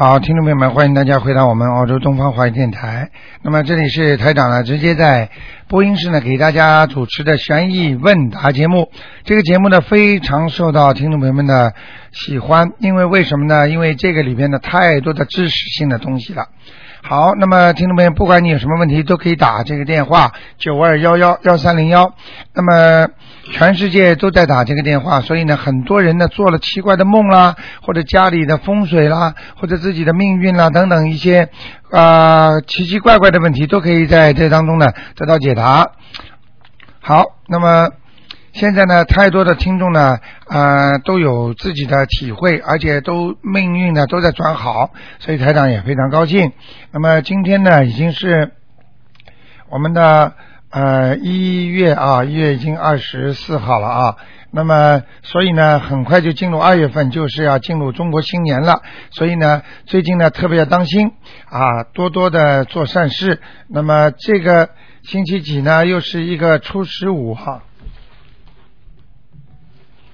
好，听众朋友们，欢迎大家回到我们澳洲东方华语电台。那么这里是台长呢，直接在播音室呢给大家主持的悬疑问答节目。这个节目呢非常受到听众朋友们的喜欢，因为为什么呢？因为这个里边的太多的知识性的东西了。好，那么听众朋友，不管你有什么问题，都可以打这个电话九二幺幺幺三零幺。那么全世界都在打这个电话，所以呢，很多人呢做了奇怪的梦啦，或者家里的风水啦，或者自己的命运啦等等一些啊奇奇怪怪的问题，都可以在这当中呢得到解答。好，那么。现在呢，太多的听众呢，呃，都有自己的体会，而且都命运呢都在转好，所以台长也非常高兴。那么今天呢，已经是我们的呃一月啊，一月已经二十四号了啊。那么所以呢，很快就进入二月份，就是要进入中国新年了。所以呢，最近呢特别要当心啊，多多的做善事。那么这个星期几呢，又是一个初十五哈。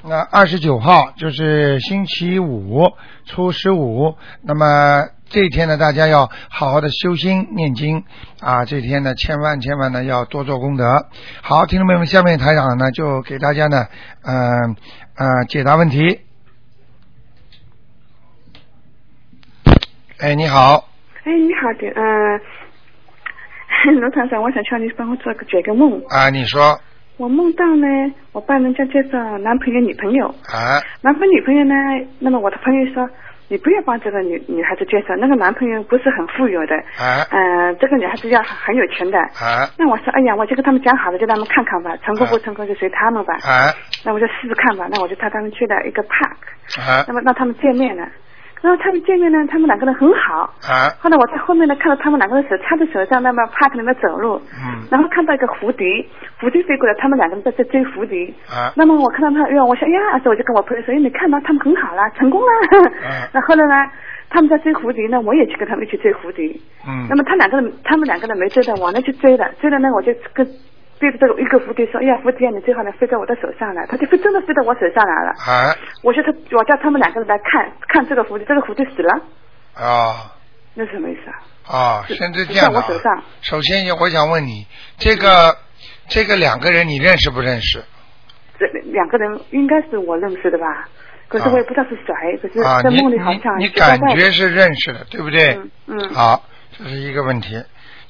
那二十九号就是星期五，初十五。那么这一天呢，大家要好好的修心念经啊！这天呢，千万千万呢要多做功德。好，听众朋友们，下面台长呢就给大家呢，嗯呃解答问题。哎，你好，哎，你好的，嗯、罗团长，我想请你帮我做个解个梦。啊，你说我梦到呢，我帮人家介绍男朋友、女朋友，啊。男朋友、女朋友呢，那么我的朋友说，你不要帮这个女女孩子介绍，那个男朋友不是很富有的，啊。嗯、这个女孩子要很有钱的。啊。那我说，哎呀，我就跟他们讲好了，就让他们看看吧，成功不成功就随他们吧。啊。那我就试试看吧，那我就带他们去了一个 park，啊。那么让他们见面了。然后他们见面呢，他们两个人很好，啊后来我在后面呢看到他们两个人手插在手上，那么 park 里面走路，嗯然后看到一个蝴蝶，蝴蝶飞过来，他们两个人在在追蝴蝶。啊那么我看到他，哎呦，我想，哎呀，所以我就跟我朋友说，哎，你看到他们很好啦，成功了。嗯那后来呢，他们在追蝴蝶呢，我也去跟他们一起追蝴蝶。嗯那么他两个人，他们两个人没追到，我呢去追了，追了呢，我就跟对着这个一个蝴蝶说，哎呀，蝴蝶你最好能飞到我的手上来，它就飞真的飞到我手上来了。啊我说他，我叫他们两个人来看看这个蝴蝶，这个蝴蝶死了，啊那是什么意思啊？啊！甚至在这样的啊在我手上首先，我想问你，这个这个两个人你认识不认识？这两个人应该是我认识的吧？可是我也不知道是谁，可是啊，在你梦里好像你感觉是认识的，对不对？嗯嗯好，这是一个问题。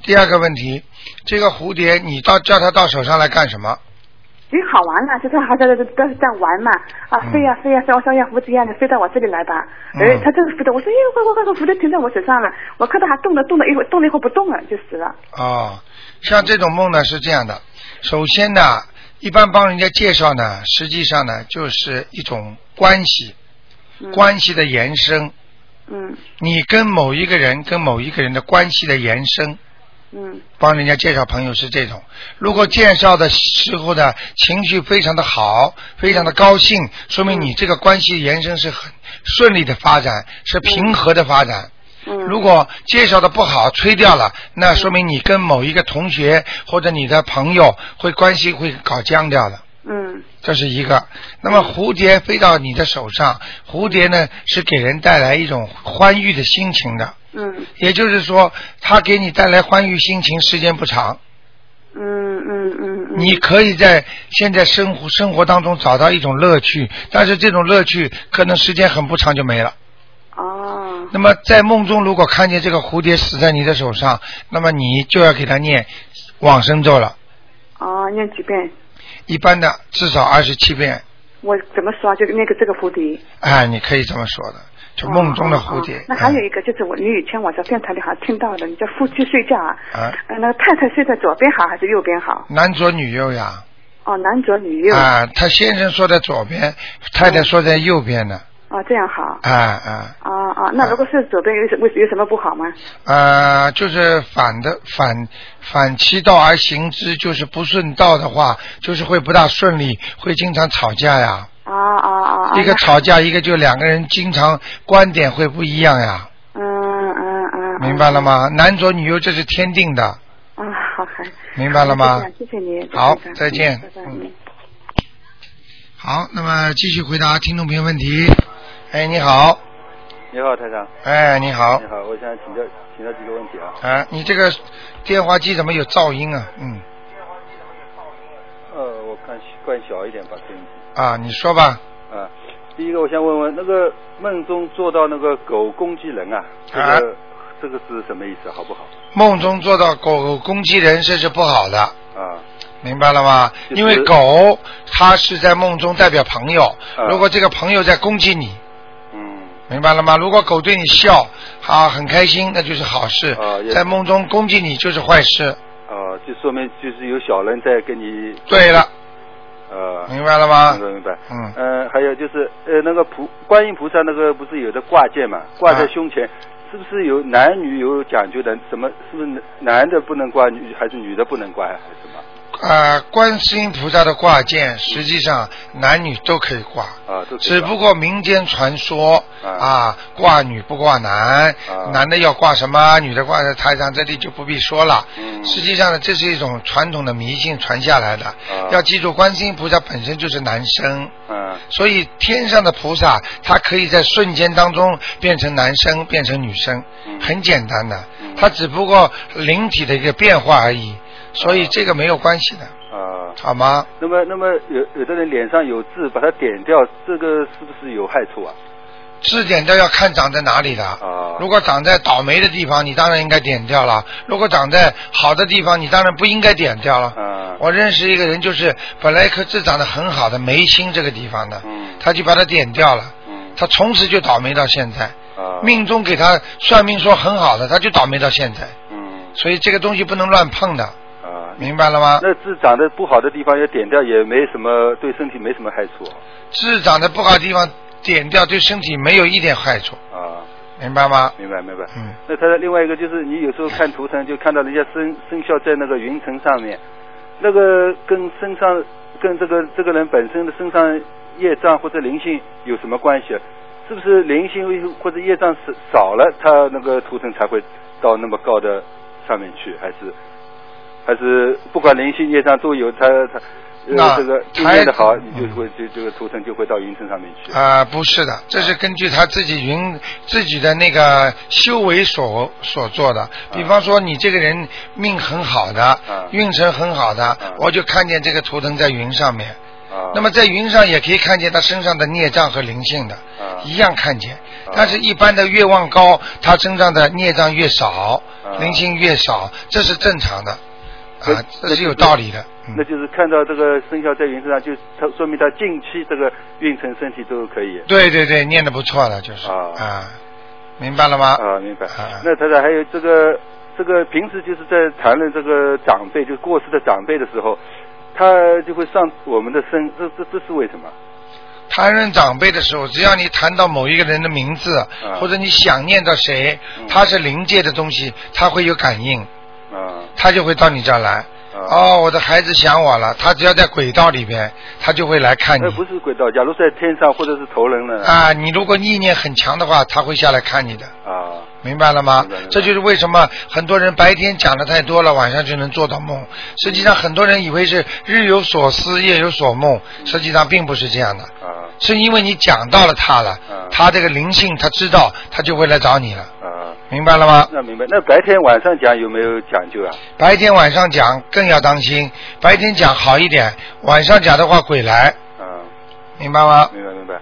第二个问题，这个蝴蝶你到叫它到手上来干什么？挺好玩的，就是好像在在在在玩嘛，啊嗯。飞呀飞呀飞，我说哎呀蝴蝶一样的飞到我这里来吧，嗯。哎，它这个飞到，我说哎快快快快，蝴蝶停在我手上了，我看到它动了动了一会动了一会不动了就死了，哦，像这种梦呢是这样的，首先呢，一般帮人家介绍呢，实际上呢就是一种关系，嗯。关系的延伸。嗯。你跟某一个人跟某一个人的关系的延伸，嗯帮人家介绍朋友是这种。如果介绍的时候的情绪非常的好，非常的高兴，说明你这个关系延伸是很顺利的发展，是平和的发展。嗯，如果介绍的不好，吹掉了，那说明你跟某一个同学或者你的朋友会关系会搞僵掉的。嗯这是一个。那么蝴蝶飞到你的手上，蝴蝶呢是给人带来一种欢愉的心情的。嗯。也就是说，它给你带来欢愉心情时间不长，嗯嗯嗯嗯，你可以在现在生活生活当中找到一种乐趣，但是这种乐趣可能时间很不长就没了。哦。那么在梦中如果看见这个蝴蝶死在你的手上，那么你就要给它念往生咒了，哦，念几遍？一般的至少二十七遍，我怎么说？就那个这个蝴蝶，哎，你可以这么说的，就梦中的蝴蝶。哦哦那还有嗯一个就是我，你以前我在电台里好像听到的，你叫夫妻睡觉啊，啊呃，那个太太睡在左边好还是右边好？男左女右呀，哦，男左女右。啊，他先生说在左边，太太说在右边呢。哦，这样好。啊啊啊啊，那如果是左边有什为有什么不好吗？呃，就是反的反反其道而行之，就是不顺道的话，就是会不大顺利，会经常吵架呀。啊啊啊！啊一个吵架，一个就两个人经常观点会不一样呀，嗯嗯嗯。明白了吗？男左女右这是天定的，啊，好，好。明白了吗好？谢谢你。好再见嗯好，那么继续回答听众朋友问题。哎，你好，你好，台长。哎，你好你，好，我想请教请教几个问题啊。啊，你这个电话机怎么有噪音啊？嗯，呃，我看关小一点吧，声音。啊，你说吧。啊，第一个我想问问，那个梦中做到那个狗攻击人啊，这个、啊这个是什么意思？好不好？梦中做到狗攻击人，这是不好的，啊明白了吗？就是因为狗它是在梦中代表朋友，啊如果这个朋友在攻击你，嗯明白了吗？如果狗对你笑，啊，很开心，那就是好事在梦中攻击你就是坏事。啊，就说明就是有小人在跟你。对了，呃，明白了吗明？白明白。嗯，呃，还有就是呃，那个菩观音菩萨那个不是有的挂件嘛，挂在啊胸前，是不是有男女有讲究的？什么是不是男的不能挂，女还是女的不能挂，还是什么？呃，观世音菩萨的挂件，实际上男女都可以挂。啊，只不过民间传说啊。啊，挂女不挂男，啊。男的要挂什么，女的挂在台上，这里就不必说了。嗯。实际上呢，这是一种传统的迷信传下来的。啊。要记住，观世音菩萨本身就是男生，嗯所以天上的菩萨他可以在瞬间当中变成男生，变成女生，嗯。很简单的。嗯，它只不过灵体的一个变化而已，所以这个没有关系的，啊。好吗？那么，那么有有的人脸上有痣，把它点掉，这个是不是有害处啊？痣点掉要看长在哪里的。啊如果长在倒霉的地方，你当然应该点掉了；如果长在好的地方，你当然不应该点掉了。啊我认识一个人，就是本来一颗痣长得很好的眉心这个地方的，嗯他就把它点掉了，嗯他从此就倒霉到现在。啊命中给他算命说很好的，他就倒霉到现在。嗯所以这个东西不能乱碰的，啊。明白了吗？那痣长得不好的地方要点掉，也没什么对身体没什么害处痣长得不好的地方点掉，对身体没有一点害处，啊。明白吗？明白明白。嗯。那他的另外一个就是，你有时候看图腾就看到人家生生肖在那个云层上面，那个跟身上跟这个这个人本身的身上业障或者灵性有什么关系？是不是灵性或者业障少少了，他那个图腾才会到那么高的上面去？还是还是不管灵性业障都有，他他那呃这个经台验的好，你就嗯会就这个图腾就会到云层上面去。啊、不是的，这是根据他自己云自己的那个修为所所做的。比方说，你这个人命很好的，啊运程很好的，啊我就看见这个图腾在云上面。啊。那么在云上也可以看见他身上的孽障和灵性的，啊一样看见。啊但是，一般的越往高，他身上的孽障越少，啊灵性越少，这是正常的，那啊，这是有道理的。嗯，那就是看到这个生肖在云身上，就他说明他近期这个运程身体都可以。对对对，念的不错了，就是啊啊，明白了吗？啊，明白啊。那太太还有这个这个平时就是在谈论这个长辈，就是过世的长辈的时候，他就会上我们的身，这这这是为什么？谈论长辈的时候，只要你谈到某一个人的名字，或者你想念到谁，他是灵界的东西，他会有感应，啊他就会到你这儿来。啊。哦，我的孩子想我了，他只要在轨道里边，他就会来看你那你。不是轨道，假如在天上或者是头人呢？啊，你如果意念很强的话，他会下来看你的，啊明白了吗？这就是为什么很多人白天讲的太多了，晚上就能做到梦。实际上，很多人以为是日有所思，夜有所梦，实际上并不是这样的。啊是因为你讲到了他了，啊他这个灵性他知道，他就会来找你了，啊。明白了吗？那明白。那白天晚上讲有没有讲究啊？白天晚上讲更要当心，白天讲好一点，晚上讲的话鬼来，嗯。明白吗？明白明白。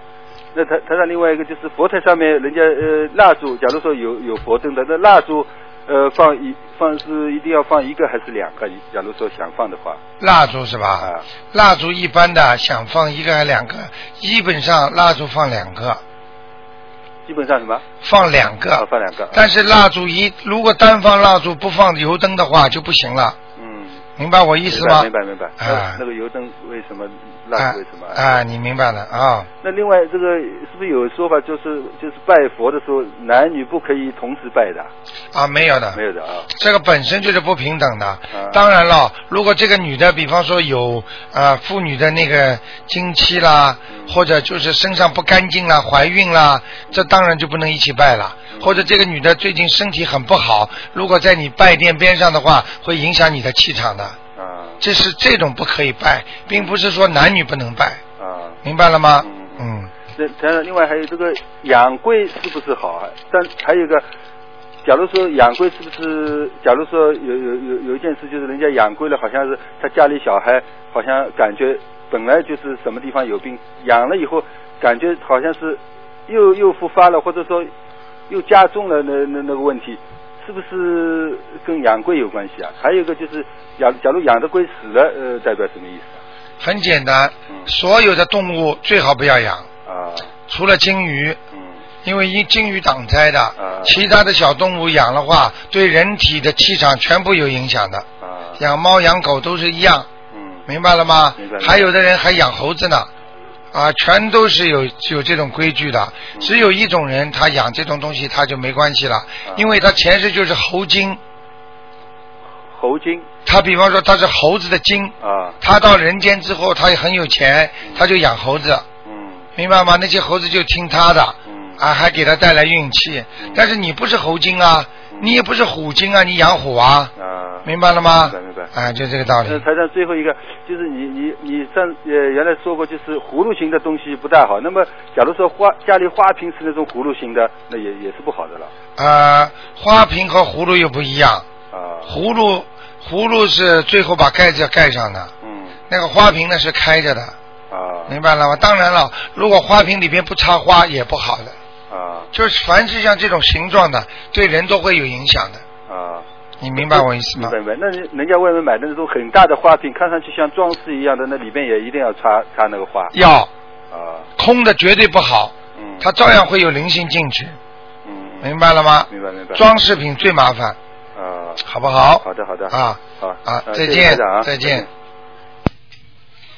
那他他上另外一个就是佛台上面，人家呃蜡烛，假如说有有佛灯的，那蜡烛呃放一放是一定要放一个还是两个？假如说想放的话，蜡烛是吧？啊蜡烛一般的想放一个还两个，基本上蜡烛放两个，基本上什么？放两个。啊，放两个。但是蜡烛一如果单放蜡烛不放油灯的话就不行了，嗯明白我意思吗？明白明白。啊那个油灯为什么蜡为什么？啊，你明白了啊？那另外这个是不是有说法，就是就是拜佛的时候，男女不可以同时拜的？啊，没有的，没有的啊。这个本身就是不平等的。啊当然了，如果这个女的，比方说有啊妇女的那个经期啦，嗯或者就是身上不干净啦、怀孕啦，这当然就不能一起拜了。嗯或者这个女的最近身体很不好，如果在你拜殿边上的话，会影响你的气场的。啊这是这种不可以拜，并不是说男女不能拜，啊。明白了吗？嗯嗯，那当然，另外还有这个养龟是不是好啊？但还有一个，假如说养龟是不是？假如说有有有有一件事，就是人家养龟了，好像是他家里小孩好像感觉本来就是什么地方有病，养了以后感觉好像是又又复发了，或者说又加重了那那那个问题，是不是跟养龟有关系啊？还有一个就是，养假如养的龟死了，呃，代表什么意思很简单，嗯所有的动物最好不要养，啊？啊，除了金鱼。嗯因为因金鱼挡灾的，啊其他的小动物养的话，对人体的气场全部有影响的。啊，养猫养狗都是一样，嗯明白了吗明白？还有的人还养猴子呢，啊，全都是有有这种规矩的。嗯只有一种人他养这种东西他就没关系了，啊。因为他前世就是猴精，猴精。他比方说他是猴子的精，啊，他到人间之后他也很有钱，他就养猴子，嗯。明白吗？那些猴子就听他的。嗯啊，还给他带来运气。嗯但是你不是猴精啊，你也不是虎精啊，你养虎啊，啊，明白了吗？明白明白啊，就这个道理那。台长最后一个就是你你你上呃原来说过，就是葫芦形的东西不太好。那么假如说花家里花瓶是那种葫芦形的，那也也是不好的了啊，花瓶和葫芦又不一样，啊。葫芦葫芦是最后把盖子要盖上的，嗯那个花瓶呢是开着的，啊明白了吗？当然了，如果花瓶里边不插花也不好的，啊就是凡是像这种形状的，对人都会有影响的。啊。你明白我意思吗明白？那人人家外面买的那种很大的花瓶，看上去像装饰一样的，那里边也一定要插插那个花要啊。空的绝对不好，嗯。它照样会有灵性进去，嗯。明白了吗？明白明白。装饰品最麻烦，啊。好不好？好的好的。啊好啊，再见啊再见。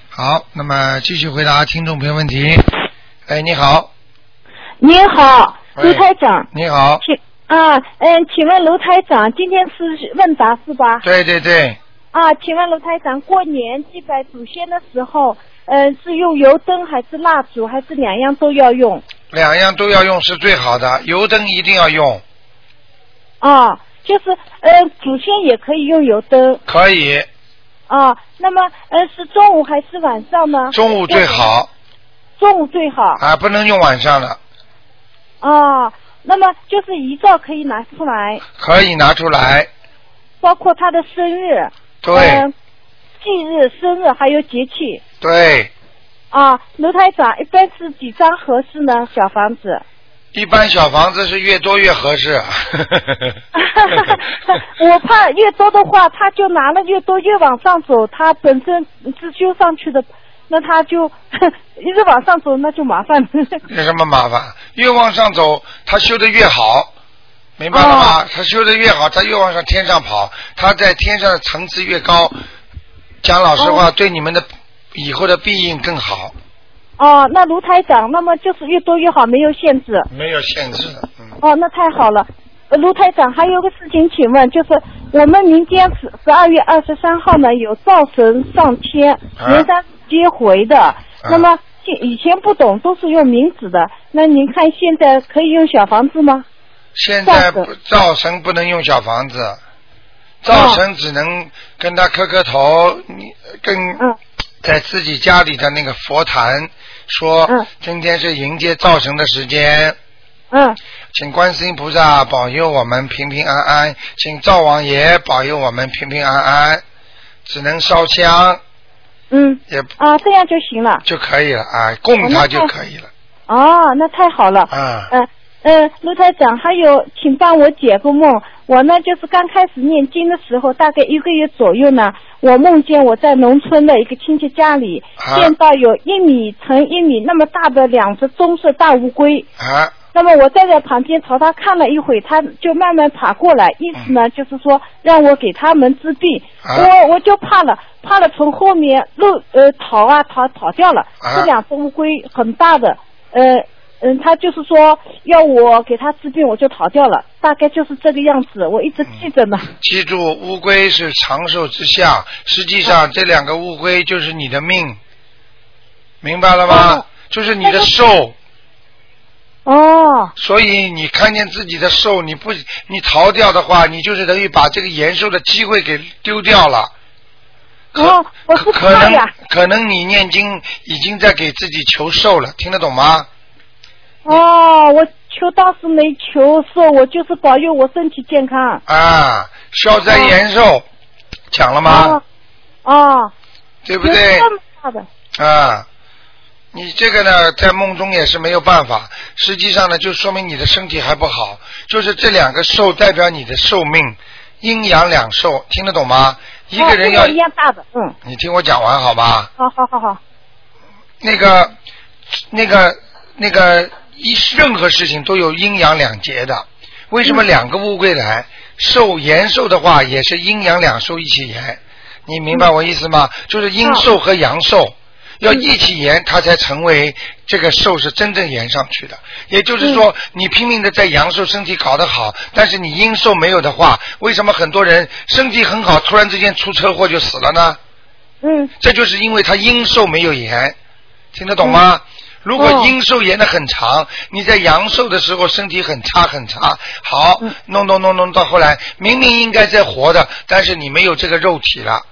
好，那么继续回答听众朋友问题。哎，你好，您好，卢台长，你好，请啊，嗯，请问卢台长，今天是问答是吧？对对对，啊，请问卢台长，过年祭拜祖先的时候，嗯，是用油灯还是蜡烛，还是两样都要用？两样都要用是最好的，油灯一定要用，啊，就是呃，祖先也可以用油灯可以，啊。那么呃，是中午还是晚上呢？中午最好中午最好啊，不能用晚上的，啊。那么就是遗照可以拿出来，可以拿出来，包括他的生日、对呃忌日、生日还有节气。对，啊，卢台长，一般是几张合适呢？小房子？一般小房子是越多越合适。我怕越多的话，他就拿了越多，越往上走，他本身是修上去的，那他就 一直往上走，那就麻烦了。有什么麻烦？越往上走，他修的越好，明白了吗？他修的越好，他越往上天上跑，他在天上的层次越高。讲老实话，对你们的以后的庇应更好，哦，那卢台长，那么就是越多越好，没有限制。没有限制。嗯，哦，那太好了。呃卢台长，还有个事情，请问，就是我们民间十十二月二十三号呢有灶神上天，啊元旦接回的。那么现以前不懂，都是用冥纸的。那您看现在可以用小房子吗？现在灶神不能用小房子，灶神只能跟他磕磕头，你跟嗯在自己家里的那个佛坛说嗯，今天是迎接灶神的时间。嗯请观世音菩萨保佑我们平平安安，请灶王爷保佑我们平平安安。只能烧香，嗯也啊，这样就行了。就可以了啊，供他就可以了哦，那太好了。啊。嗯嗯，卢台长，还有，请帮我解个梦。我呢，就是刚开始念经的时候，大概一个月左右呢，我梦见我在农村的一个亲戚家里，啊见到有一米乘一米那么大的两只棕色大乌龟。啊，那么我站在旁边朝他看了一会，他就慢慢爬过来，意思呢就是说让我给他们治病。啊我我就怕了，怕了从后面漏呃逃啊逃逃掉了。啊这两只乌龟很大的，呃嗯，他就是说要我给他治病，我就逃掉了，大概就是这个样子，我一直记着呢。记住，乌龟是长寿之象，实际上这两个乌龟就是你的命，明白了吗？哦就是你的寿，哦所以你看见自己的寿，你不你逃掉的话，你就是等于把这个延寿的机会给丢掉了。可哦，我是可可能。可能你念经已经在给自己求寿了，听得懂吗？哦，我求倒是没求寿，我就是保佑我身体健康。啊，消灾延寿，讲了吗？哦哦，对不对。啊，你这个呢，在梦中也是没有办法。实际上呢，就说明你的身体还不好。就是这两个寿代表你的寿命，阴阳两寿，听得懂吗？一个人要，哦一样大的，嗯，你听我讲完好吧？好好好好，那个，那个，那个，一任何事情都有阴阳两节的。为什么两个乌龟来寿延寿的话，也是阴阳两寿一起延？你明白我意思吗？就是阴寿和阳寿要一起延，它才成为这个寿是真正延上去的。也就是说，你拼命的在阳寿身体搞得好，但是你阴寿没有的话，为什么很多人身体很好，突然之间出车祸就死了呢？嗯这就是因为他阴寿没有延，听得懂吗？如果阴寿延的很长，你在阳寿的时候身体很差很差，好，弄弄弄弄到后来，明明应该在活的，但是你没有这个肉体了，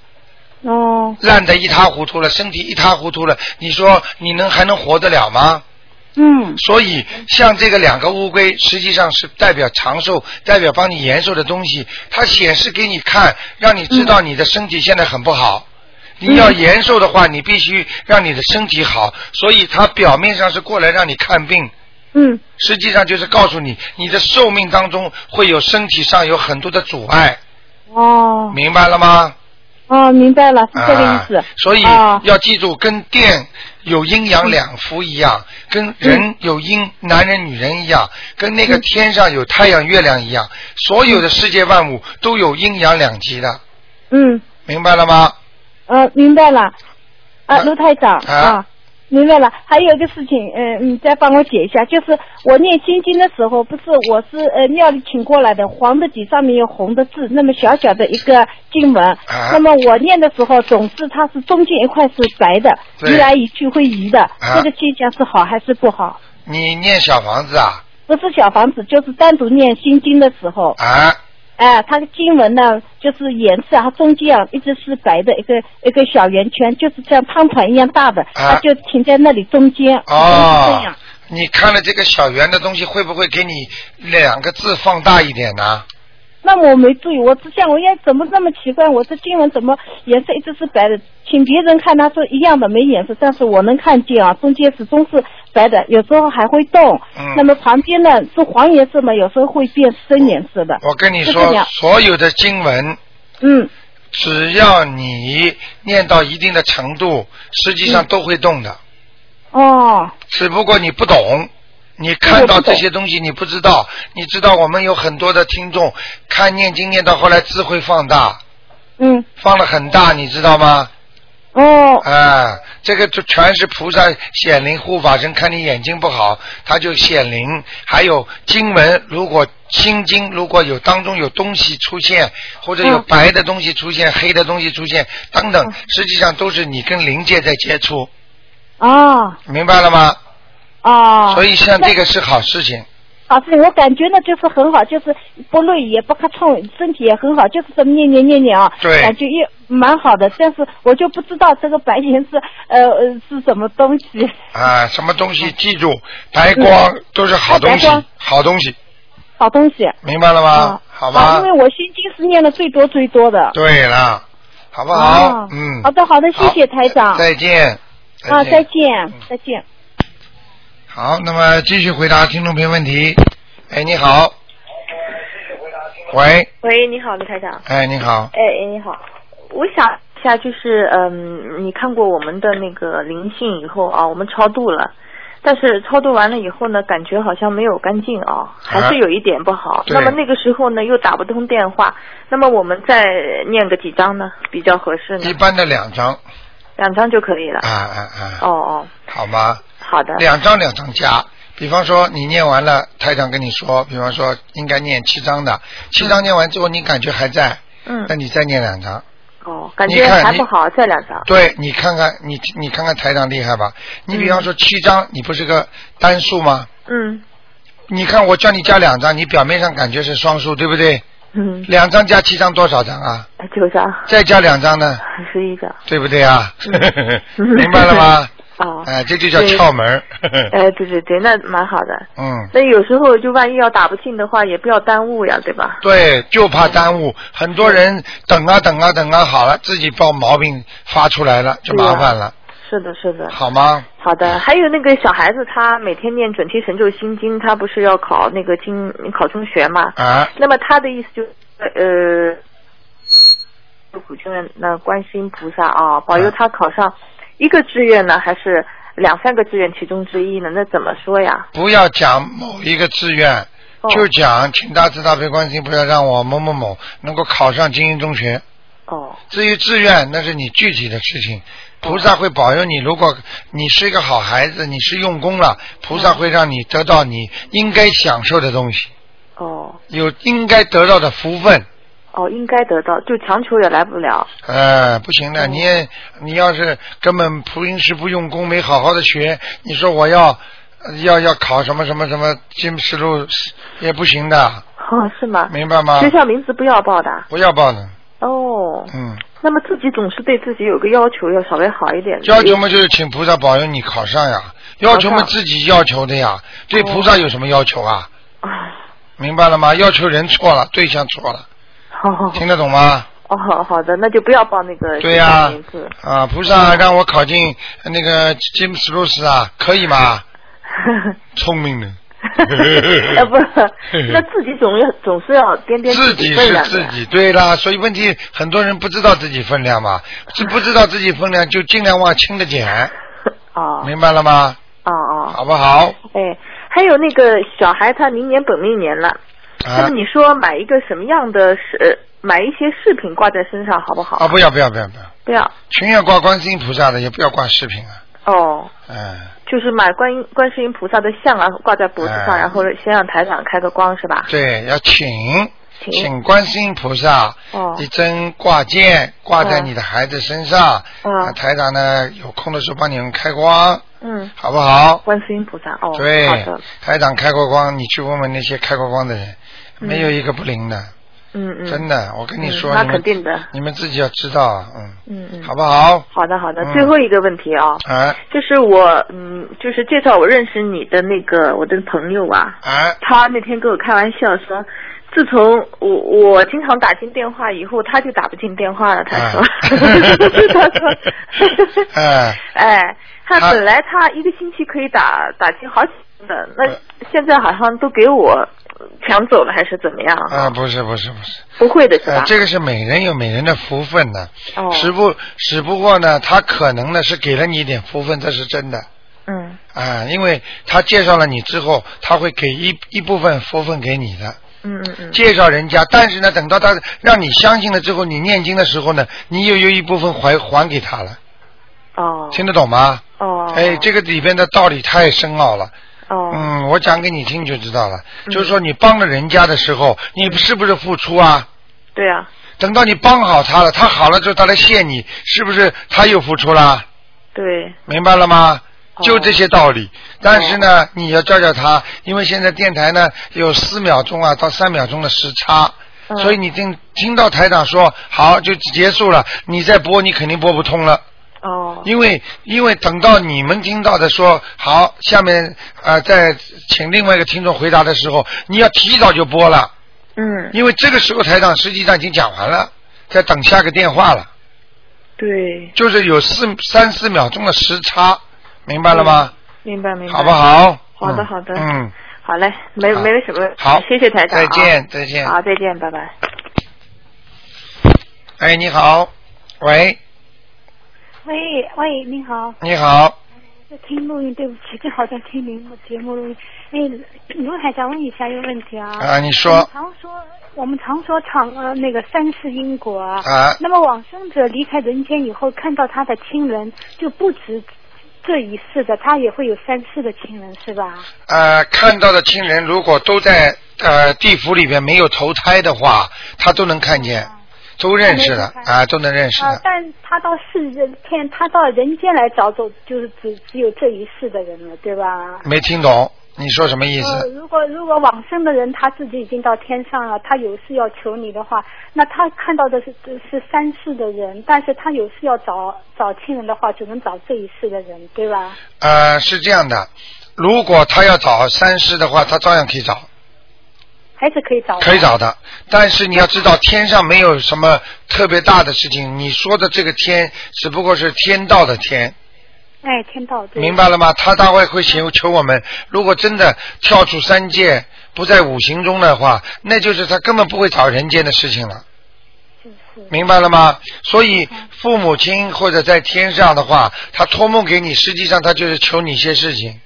哦烂得一塌糊涂了，身体一塌糊涂了，你说你能还能活得了吗？嗯所以，像这个两个乌龟，实际上是代表长寿、代表帮你延寿的东西。它显示给你看，让你知道你的身体现在很不好。你要延寿的话，你必须让你的身体好。所以，它表面上是过来让你看病，嗯实际上就是告诉你，你的寿命当中会有身体上有很多的阻碍，哦明白了吗？哦，明白了，是这个意思。啊。所以哦。要记住，跟电有阴阳两幅一样，跟人有阴，男人女人一样，跟那个天上有太阳月亮一样，所有的世界万物都有阴阳两极的，嗯。明白了吗？呃，明白了。啊，啊卢台长啊。啊，明白了。还有一个事情，嗯、你再帮我解一下，就是我念心经的时候，不是我是呃庙里请过来的，黄的底上面有红的字，那么小小的一个经文。啊那么我念的时候，总是它是中间一块是白的，对移来移去会移的，啊这个现象是好还是不好？你念小房子啊不是小房子，就是单独念心经的时候，啊，哎，它的经文呢，就是颜色，它中间啊一直是白的一个一个小圆圈，就是像汤团一样大的，它就停在那里中间，哦这哦样。，你看了这个小圆的东西，会不会给你两个字放大一点呢？那么我没注意，我只想我也怎么这么奇怪，我这经文怎么颜色一直是白的？请别人看，他说一样的没颜色，但是我能看见啊，中间始终是白的，有时候还会动。嗯那么旁边呢是黄颜色嘛，有时候会变深颜色的。我跟你说所有的经文，嗯，只要你念到一定的程度，实际上都会动的。哦，只不过你不懂，你看到这些东西你不知道。你知道我们有很多的听众看念经念到后来智慧放大，嗯，放了很大，你知道吗？哦，啊，这个就全是菩萨显灵护法神，看你眼睛不好，他就显灵。还有经文，如果心经如果有当中有东西出现，或者有嗯白的东西出现、黑的东西出现等等，实际上都是你跟灵界在接触，哦，明白了吗？哦。所以像这个是好事情。好事情，我感觉呢就是很好，就是不累也不磕痛，身体也很好，就是这么念念念念啊，对感觉也蛮好的。但是我就不知道这个白颜色呃呃是什么东西。啊，什么东西？记住，白光都是好东西白光，好东西，好东西。明白了吗啊？好吧因为。我心经是念的最多最多的。对了，好不好啊？嗯。好的好的，谢谢台长。再见。啊，再见再见。好，那么继续回答听众朋友问题。哎，你好。喂，喂，你好，李台长。哎，你好。哎，哎你好，我想一下，就是嗯，你看过我们的那个灵性以后啊，我们超度了，但是超度完了以后呢，感觉好像没有干净啊，还是有一点不好。对那么那个时候呢，又打不通电话，那么我们再念个几张呢，比较合适呢？一般的两张，两张就可以了。啊啊啊，哦哦，好吗？好的。两张两张加。比方说你念完了，台长跟你说，比方说应该念七张的，七张念完之后你感觉还在，嗯那。你再念两张。哦，感觉还不好，再两张。对你看看你你看看台长厉害吧？你比方说七张，你不是个单数吗？嗯你看我叫你加两张，你表面上感觉是双数，对不对？嗯，两张加七张多少张啊？九张，再加两张呢，十一张。对不对啊？嗯 明白了吗？哦。哎，这就叫窍门儿。哎，对对对，那蛮好的。嗯，那有时候就万一要打不进的话，也不要耽误呀，对吧？对，就怕耽误。很多人等啊等啊等啊，好了，自己把毛病发出来了，就麻烦了，是的，是的。好吗？好的，还有那个小孩子，他每天念准提神咒心经，他不是要考那个经考中学嘛？啊，那么他的意思就是，呃，普救人那观世音菩萨啊，保佑他考上一个志愿呢，还是两三个志愿其中之一呢？那怎么说呀？不要讲某一个志愿，哦就讲请大慈大悲观世音菩萨让我某某某能够考上精英中学。哦至于志愿，那是你具体的事情，菩萨会保佑你。如果你是一个好孩子，你是用功了，菩萨会让你得到你应该享受的东西，哦有应该得到的福分。哦，应该得到，就强求也来不了。呃，不行哦的，你也你要是根本平时不用功，没好好的学，你说我要呃要要考什么什么什么金石路也不行的，哦，是吗？明白吗？学校名字不要报的。不要报的，哦，嗯，那么自己总是对自己有个要求，要稍微好一点。要求嘛就是请菩萨保佑你考上呀，要求嘛自己要求的呀，对菩萨有什么要求啊？啊，明白了吗？要求人错了，对象错了，好，听得懂吗？哦，好好的，那就不要报那个对呀。啊，菩萨让我考进那个金斯路斯啊，可以吗？聪明的。哎，不是，那自己总要总是要掂掂自己是己分量的自己，对啦，所以问题很多人不知道自己分量嘛，是不知道自己分量就尽量往轻的减，哦明白了吗？哦哦，好不好？哎，还有那个小孩，他明年本命年了，那啊么你说买一个什么样的饰，买一些饰品挂在身上好不好？啊，不要不要不要不要，不要。群要挂观世音菩萨的，也不要挂饰品啊，哦，嗯，就是买观音观世音菩萨的像啊，挂在脖子上，哎。然后先让台长开个光是吧？对，要请请。请观世音菩萨哦。一针挂件挂在你的孩子身上，嗯啊台长呢有空的时候帮你们开光，嗯，好不好？观世音菩萨哦，好对的，，台长开过光，你去问问那些开过光的人，嗯没有一个不灵的，嗯嗯，真的，我跟你说，嗯那肯定的。你们自己要知道啊，嗯，嗯嗯，好不好？好的好的，嗯。最后一个问题啊，哎就是我嗯，就是介绍我认识你的那个我的朋友啊，哎，他那天跟我开玩笑说，自从我我经常打进电话以后，他就打不进电话了。他说，他说，哎哎，他他本来他一个星期可以打打进好几次的，那现在好像都给我抢走了，还是怎么样？啊，不是不是不是，不会的是吧？，呃这个是每人有每人的福分的，哦，只不只不过呢，他可能呢是给了你一点福分，这是真的嗯啊，因为他介绍了你之后，他会给一一部分福分给你的。嗯嗯嗯，介绍人家，但是呢，等到他让你相信了之后，你念经的时候呢，你又有一部分还还给他了，哦，听得懂吗？哦，哎，这个里边的道理太深奥了。哦，嗯，我讲给你听就知道了。嗯就是说，你帮了人家的时候，你是不是付出啊？对啊，等到你帮好他了，他好了之后，他来谢你，是不是他又付出了？对，明白了吗？哦就这些道理。但是呢，你要教教他，因为现在电台呢有四秒钟啊到三秒钟的时差，嗯所以你听听到台长说好就结束了，你再播你肯定播不通了。哦，因为因为等到你们听到的说好，下面呃再请另外一个听众回答的时候，你要提早就播了，嗯，因为这个时候台长实际上已经讲完了，在等下个电话了，对，就是有四三四秒钟的时差，明白了吗？明白明白，好不？好？嗯好的好的嗯，好嘞，没好没什么，好谢谢台长、啊，再见再见。好，再见，拜拜。哎，你好，喂，喂喂，你好，你好，呃，在听录音，对不起，正好在听您的节目录音。哎，卢海想问一下一个问题啊。啊，你说们常说，我们常说常呃那个三世因果啊。啊那么往生者离开人间以后，看到他的亲人，就不止这一世的，他也会有三世的亲人，是吧？呃，看到的亲人如果都在呃地府里面没有投胎的话，他都能看见，都认识的啊，都能认识啊、的。但他到世人天，他到人间来找走，就是只只有这一世的人了，对吧？没听懂，你说什么意呃，思？如果如果往生的人他自己已经到天上了，他有事要求你的话，那他看到的是是三世的人，但是他有事要找找亲人的话，只能找这一世的人，对吧？呃，是这样的，如果他要找三世的话，他照样可以找，还是可以找。可以找的。但是你要知道，天上没有什么特别大的事情。你说的这个天，只不过是天道的天，哎，天道对。明白了吗？他大概会求求我们，如果真的跳出三界，不在五行中的话，那就是他根本不会找人间的事情了。就是。明白了吗？所以父母亲或者在天上的话，他托梦给你，实际上他就是求你一些事情。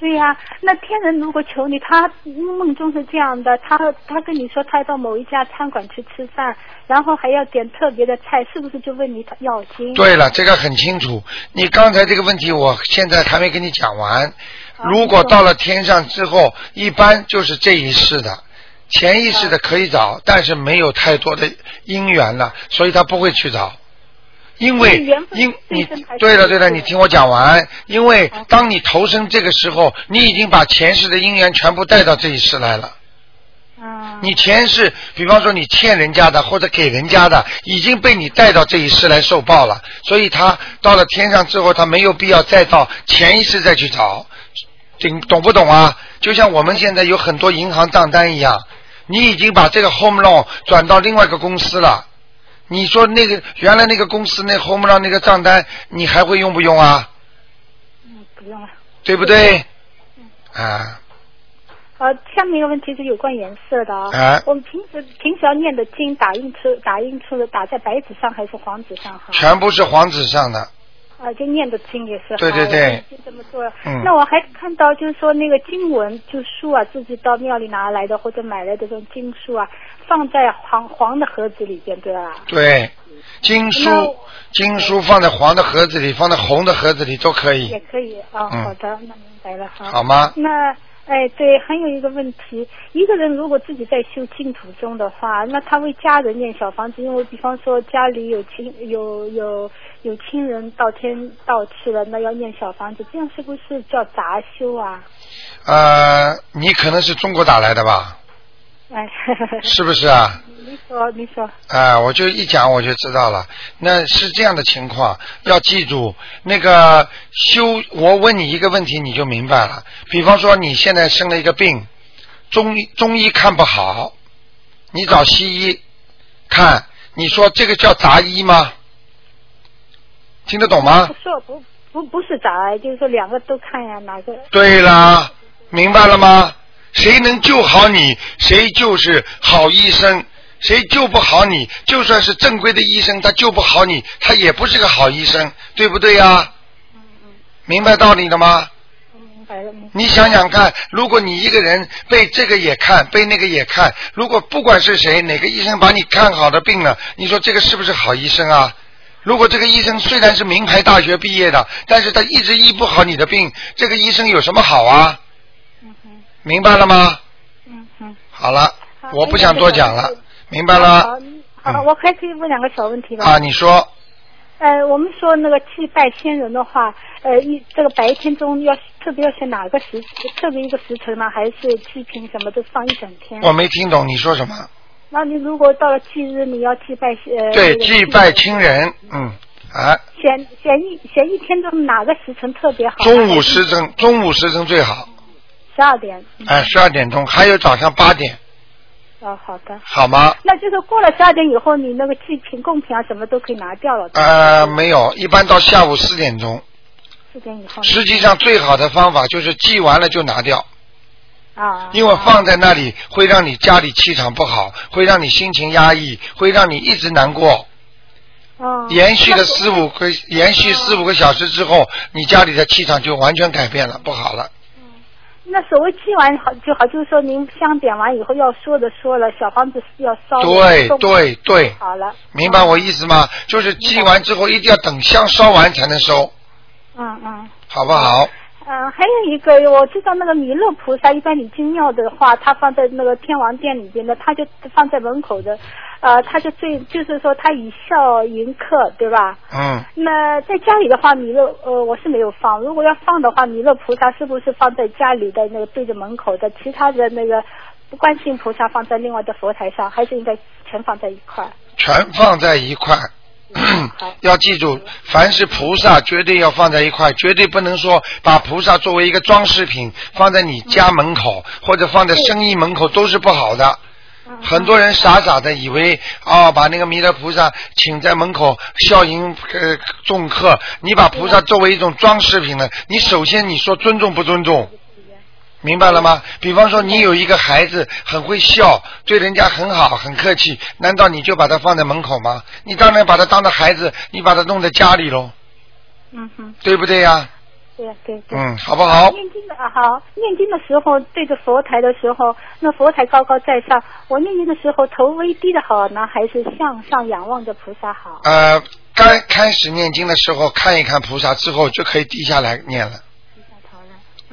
对呀、那天人如果求你，他梦中是这样的，他他跟你说他要到某一家餐馆去吃饭，然后还要点特别的菜，是不是就问你他要经？对了，这个很清楚。你刚才这个问题，我现在还没跟你讲完。如果到了天上之后，一般就是这一世的，前一世的可以找，但是没有太多的姻缘了，所以他不会去找。因为因你对了对了，你听我讲完。因为当你投生这个时候，你已经把前世的因缘全部带到这一世来了。啊。你前世，比方说你欠人家的或者给人家的，已经被你带到这一世来受报了，所以他到了天上之后，他没有必要再到前一世再去找，懂懂不懂啊？就像我们现在有很多银行账单一样，你已经把这个 home loan 转到另外一个公司了，你说那个原来那个公司那 home loan 那个账单，你还会用不用啊？嗯，不用了。对不对？啊，呃，下面一个问题是有关颜色的啊。啊我们平时平时要念的经打印出打印出的打在白纸上还是黄纸上好？全部是黄纸上的。啊，就念的经也是好。对对对就这么做。嗯那我还看到就是说那个经文，就书啊，自己到庙里拿来的或者买来的这种经书啊，放在黄黄的盒子里边，对吧？对，经书经书放在黄的盒子里，放在红的盒子里都可以也，可以啊、嗯好的，那明白了哈。好吗？那哎，对，还有一个问题，一个人如果自己在修净土中的话，那他为家人念小房子，因为比方说家里有亲有有有亲人到天到去了，那要念小房子，这样是不是叫杂修啊？呃，你可能是中国打来的吧？哎，是不是啊？你说你说，啊、我就一讲我就知道了。那是这样的情况，要记住那个修。我问你一个问题，你就明白了。比方说你现在生了一个病，中医中医看不好，你找西医看，你说这个叫杂医吗？听得懂吗不？说不不不是杂，就是说两个都看呀，哪个？对啦，明白了吗？谁能救好你，谁就是好医生。谁救不好你，就算是正规的医生，他救不好你，他也不是个好医生，对不对呀？嗯嗯明白道理了吗？明白了，明白了。你想想看，如果你一个人被这个也看，被那个也看，如果不管是谁，哪个医生把你看好的病了，你说这个是不是好医生啊？如果这个医生虽然是名牌大学毕业的，但是他一直医不好你的病，这个医生有什么好啊？明白了吗？嗯嗯。好了好，我不想多讲了，明白好了？好，嗯我还可以问两个小问题吧？啊，你说呃，我们说那个祭拜先人的话，呃，一这个白天中要特别要选哪个时，特别一个时辰吗？还是祭品什么都放一整天？我没听懂你说什么？那你如果到了忌日，你要祭拜呃，对，祭拜亲人，嗯，啊，选选一选一天中哪个时辰特别好？中午时辰，中午时辰最好，十二点。哎，十二点钟，还有早上八点，哦，好的。好吗？那就是过了十二点以后，你那个祭品、贡品啊什么都可以拿掉了。呃，没有，一般到下午四点钟。四点以后。实际上最好的方法就是祭完了就拿掉，啊。因为放在那里会让你家里气场不好，会让你心情压抑，会让你一直难过。哦。延续了四五个，延续四五个小时之后，你家里的气场就完全改变了，不好了。那所谓寄完好就好，就是说您香点完以后要说的说了，小房子要烧的。对送对对，好了。明白我意思吗？就是寄完之后一定要等香烧完才能收，嗯嗯。好不好？嗯，还有一个，我知道那个弥勒菩萨，一般你进庙的话，他放在那个天王殿里边的，他就放在门口的，呃，他就最就是说他以孝迎客，对吧？嗯，那在家里的话，弥勒呃我是没有放，如果要放的话，弥勒菩萨是不是放在家里的那个对着门口的？其他的那个观世音菩萨放在另外的佛台上，还是应该全放在一块？全放在一块。要记住，凡是菩萨绝对要放在一块，绝对不能说把菩萨作为一个装饰品放在你家门口或者放在生意门口都是不好的。很多人傻傻的以为啊、把那个弥勒菩萨请在门口笑迎呃众客，你把菩萨作为一种装饰品了，你首先你说尊重不尊重？明白了吗？比方说，你有一个孩子很会笑，对人家很好，很客气，难道你就把他放在门口吗？你当然把他当着孩子，你把他弄在家里喽，嗯哼，对不对呀？对呀对对。嗯，好不好？念经的啊好，念经的时候对着佛台的时候，那佛台高高在上，我念经的时候头微低的好呢，还是向上仰望着菩萨好？呃，刚开始念经的时候看一看菩萨之后，就可以低下来念了，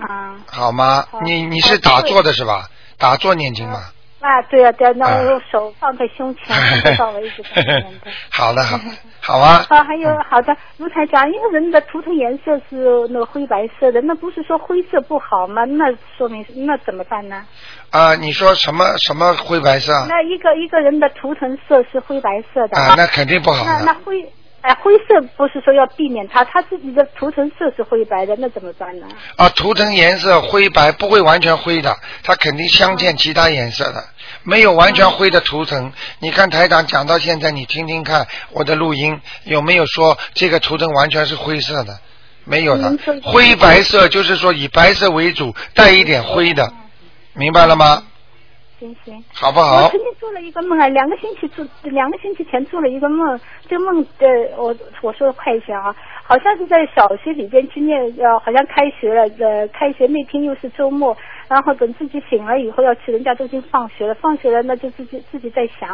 啊好吗？你你是打坐的是吧？打坐念经吗？啊，对啊对啊，那我用手放在胸前，多少为止在念的。好 的好的，好 啊。啊，还有好的，卢台长，因为人的图腾颜色是那个灰白色的，那不是说灰色不好吗？那说明那怎么办呢？啊，你说什么什么灰白色？那一个一个人的图腾色是灰白色的啊，那肯定不好的。那那灰哎灰色不是说要避免它，它自己的涂层色是灰白的，那怎么办呢？啊，涂层颜色灰白不会完全灰的，它肯定镶嵌其他颜色的，没有完全灰的涂层。你看台长讲到现在，你听听看我的录音有没有说这个涂层完全是灰色的？没有的灰白色就是说以白色为主，带一点灰的，明白了吗？行行。好不好我曾？经做了一个梦啊，两个星期做，两个星期前做了一个梦。这个梦呃，我我说的快一些啊，好像是在小学里边去念，呃，好像开学了，呃，开学那天又是周末，然后等自己醒了以后要去，人家都已经放学了，放学了那就自己自己在想，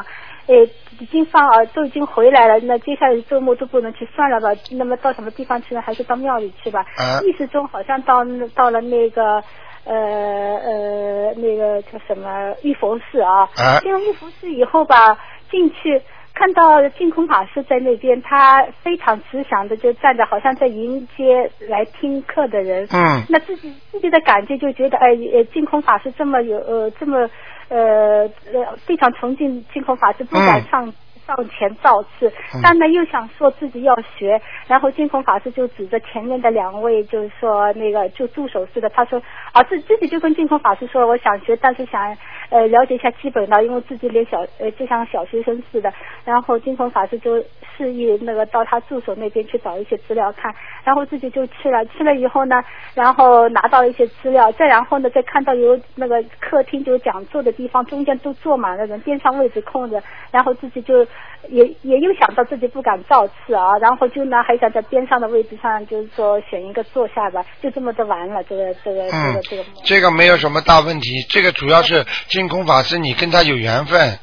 哎，已经放啊，都已经回来了，那接下来周末都不能去，算了吧，那么到什么地方去呢？还是到庙里去吧。啊意识中好像到到了那个。呃呃，那个叫什么玉佛寺啊？啊进了玉佛寺以后吧，进去看到净空法师在那边，他非常慈祥的就站着，好像在迎接来听课的人。嗯那自己自己的感觉就觉得，哎，呃，净空法师这么有呃这么呃呃非常崇敬净空法师，不敢嗯上。前造次嗯，但呢又想说自己要学，然后净空法师就指着前面的两位，就是说那个就助手似的，他说啊自自己就跟净空法师说，我想学，但是想呃了解一下基本的，因为自己连小呃就像小学生似的。然后净空法师就示意那个到他助手那边去找一些资料看，然后自己就去了，去了以后呢，然后拿到一些资料，再然后呢再看到有那个客厅就是讲座的地方，中间都坐满了人，边上位置空着，然后自己就也也又想到自己不敢造次啊，然后就呢还想在边上的位置上就是说选一个坐下吧，就这么着完了，这个这个这嗯个这个。，这个没有什么大问题，这个主要是净空法师你跟他有缘分。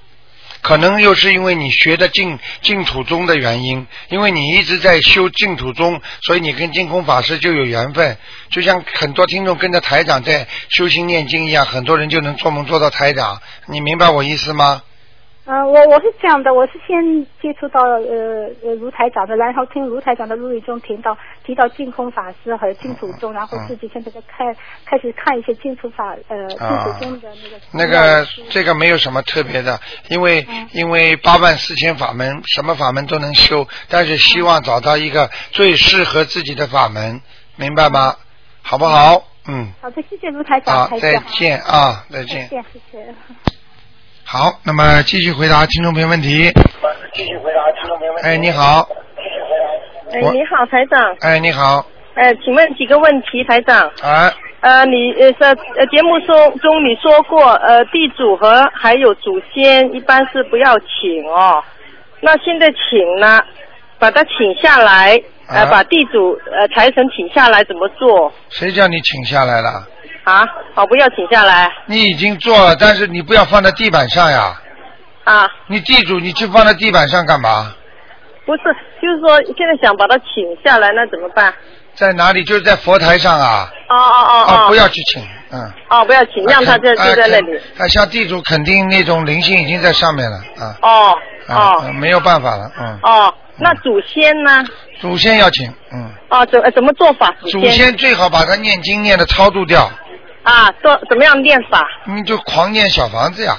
可能又是因为你学的净净土宗的原因，因为你一直在修净土宗，所以你跟净空法师就有缘分。就像很多听众跟着台长在修心念经一样，很多人就能做梦做到台长。你明白我意思吗？嗯，我我是这样的，我是先接触到呃呃卢台长的，然后听卢台长的录音中听到提到净空法师和净土宗，然后自己现在在开开始看一些净土法呃净土宗的那个那个这个没有什么特别的，因为、因为八万四千法门，什么法门都能修，但是希望找到一个最适合自己的法门，明白吗？好不好？嗯，好的，谢谢卢台长，好，再见啊，再再见。见，谢谢。好，那么继续回答听众朋友问题。继续回答听众朋友问题。哎，你好，哎，我你好，台长。哎，你好，哎，请问几个问题，台长？啊，呃，你呃在呃节目说中你说过，呃，地主和还有祖先一般是不要请哦。那现在请呢，把他请下来，呃，啊把地主呃财神请下来怎么做谁叫你请下来了？啊？哦，不要请下来你已经做了，但是你不要放在地板上呀。啊？你地主，你去放在地板上干嘛？不是，就是说现在想把他请下来，那怎么办？在哪里？就是在佛台上啊。哦哦哦啊，哦，不要去请，嗯。哦，不要请，让他在啊就在那里。啊，像地主肯定那种灵性已经在上面了啊。哦啊，哦嗯没有办法了，嗯。哦，那祖先呢？祖先要请，嗯。哦，怎呃怎么做法？祖先最好把他念经念的超度掉，啊，多怎么样练法？你就狂念小房子呀。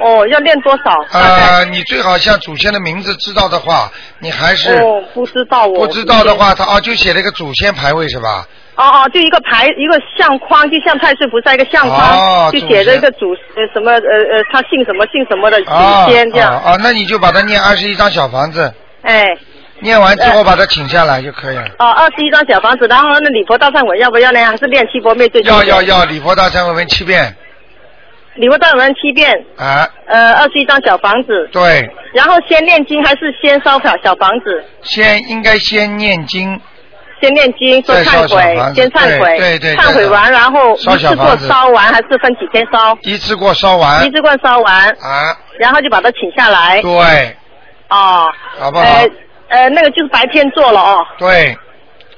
哦，要念多少？大概啊，你最好像祖先的名字知道的话，你还是哦，不知道我不知道的话，他哦就写了一个祖先牌位是吧？哦哦，就一个牌，一个相框，就像太岁菩萨一个相框，哦就写着一个祖呃什么呃呃，他姓什么姓什么的啊祖先这样。啊啊，那你就把它念二十一张小房子，哎，念完之后把它请下来就可以了。哦，二十一张小房子，然后那礼佛大忏悔要不要呢？还是练七佛灭罪？要要。要，礼佛大忏悔文七遍，礼佛大忏悔文七遍，啊，呃，二十一张小房子，对，然后先念经还是先烧小小房子？先应该先念经，先念经，说忏悔先忏悔，对对对忏悔完，然后一次过烧完，还是分几天烧？一次过烧完一次过烧完，啊，然后就把它请下来。对，哦，好不好？呃呃，那个就是白天做了哦。对，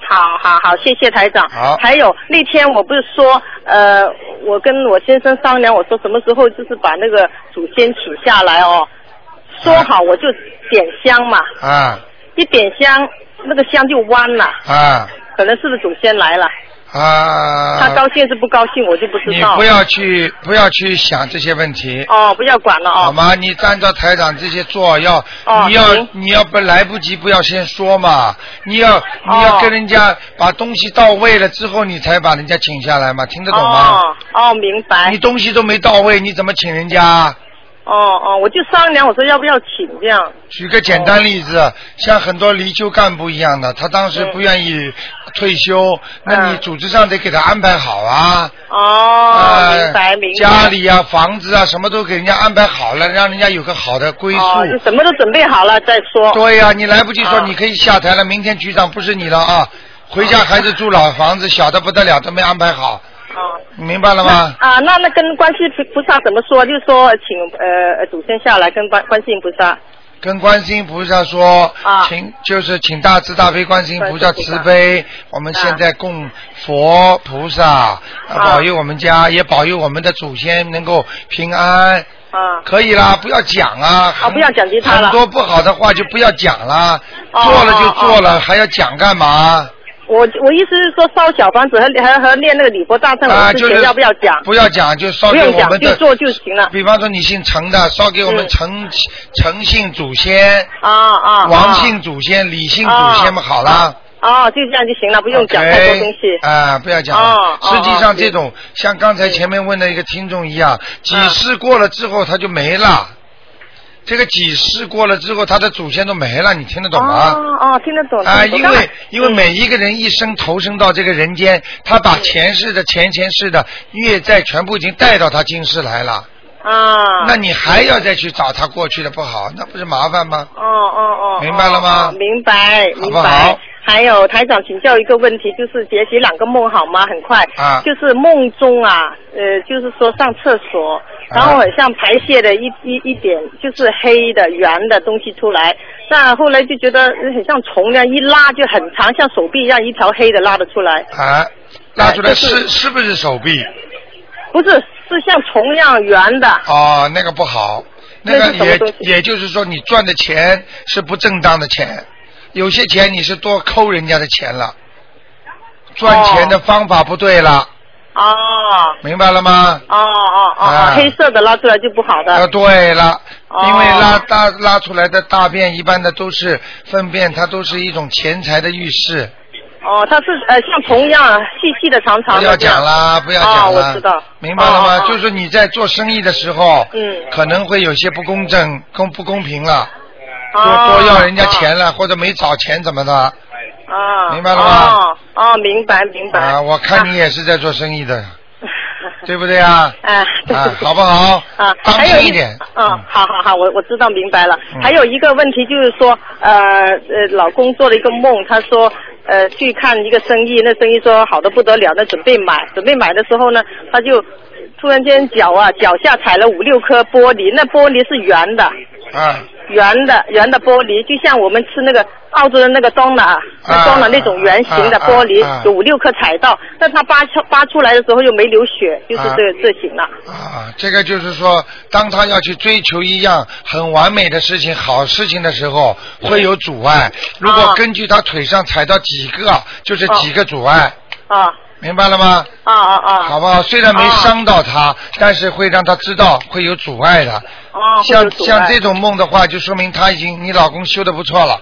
好好好，谢谢台长。好。还有那天我不是说，呃，我跟我先生商量，我说什么时候就是把那个祖先请下来哦，说好我就点香嘛，啊。一点香那个香就弯了，啊。可能是不是祖先来了？啊！他高兴是不高兴，我就不知道。你不要去不要去想这些问题。哦，不要管了哦。好吗？你按照台长这些做，要、哦你要你要不来不及，不要先说嘛。你要哦你要跟人家把东西到位了之后，你才把人家请下来嘛，听得懂吗？哦哦，明白你。东西都没到位，你怎么请人家？哦哦，我就商量，我说要不要请这样。举个简单例子，像很多离休干部一样的，他当时不愿意退休，那你组织上得给他安排好啊。哦，呃明白明白。家里啊、房子啊，什么都给人家安排好了，让人家有个好的归宿。哦，就什么都准备好了再说。对呀、你来不及说，啊你可以下台了。明天局长不是你了啊，回家孩子住老房子，小的不得了，都没安排好，哦。你明白了吗？啊，那那跟观世音菩萨怎么说？就是说请呃呃祖先下来跟观观世音菩萨。跟观世音菩萨说，啊请就是请大慈大悲观世音菩萨慈悲，我们现在供佛菩萨，啊保佑我们家，也保佑我们的祖先能够平安。啊。可以啦，不要讲啊！啊不要讲其他了很多不好的话就不要讲啦，哦做了就做哦了，还要讲干嘛？我我意思是说烧小房子和和和念那个礼佛大圣啊，就是要不要讲？不要讲，就烧给我们的。就做就行了。比方说你姓陈的，烧给我们嗯陈陈姓祖先、啊啊。王姓祖先、李姓祖先嘛，好了。哦，就这样就行了，不用讲太多东西。啊，不要讲了。哦哦实际上哦这种像刚才前面问的一个听众一样，几嗯世过了之后他就没了。这个几世过了之后，他的祖先都没了，你听得懂吗？哦哦，听得懂。啊，因为因为每一个人一生投生到这个人间，他把前世的、前前世的业债全部已经带到他今世来了。啊。那你还要再去找他过去的不好，那不是麻烦吗？哦哦哦。明白了吗明白好好明白。还有台长请教一个问题，就是解析两个梦好吗？很快。啊就是梦中啊，呃，就是说上厕所，然后很像排泄的一一一点，就是黑的圆的东西出来。那后来就觉得很像虫一样，一拉就很长，像手臂一样，一条黑的拉得出来。啊，拉出来是是不是手臂？不是，是像虫一样圆的。哦，那个不好，那那个也也就是说你赚的钱是不正当的钱，有些钱你是多抠人家的钱了，赚钱的方法不对了，哦。明白了吗？哦哦哦啊。哦，黑色的拉出来就不好啊，的。对了，哦。因为拉大拉出来的大便一般的都是粪便，它都是一种钱财的预示。哦，它是呃像虫一样细细的长长的。不要讲。啦，不要讲哦，了。我知道。明白了吗？就是你在做生意的时候，嗯可能会有些不公正、公不公平了，多哦多要人家钱了，或者没找钱怎么的？啊。明白了吗哦哦，明白明白。啊，我看你也是在做生意的。对不对啊？啊，对啊，好不好？啊，当还有一点。嗯，好好好，我我知道明白了。嗯还有一个问题就是说，呃呃，老公做了一个梦，他说呃去看一个生意，那生意说好的不得了，那准备买，准备买的时候呢，他就突然间脚啊脚下踩了五六颗玻璃，那玻璃是圆的，啊。圆的圆的玻璃，就像我们吃那个澳洲的那个 donut，那 donut 那种圆形的玻璃，啊啊啊有五六颗踩到，但他扒出扒出来的时候又没流血，就是这个这行了。啊，这个就是说，当他要去追求一样很完美的事情、好事情的时候，会有阻碍。如果啊根据他腿上踩到几个，就是几个阻碍，啊明白了吗？啊啊啊！好不好？虽然没伤到他，但是会让他知道会有阻碍的。哦，会有像像这种梦的话，就说明他已经你老公修的不错了，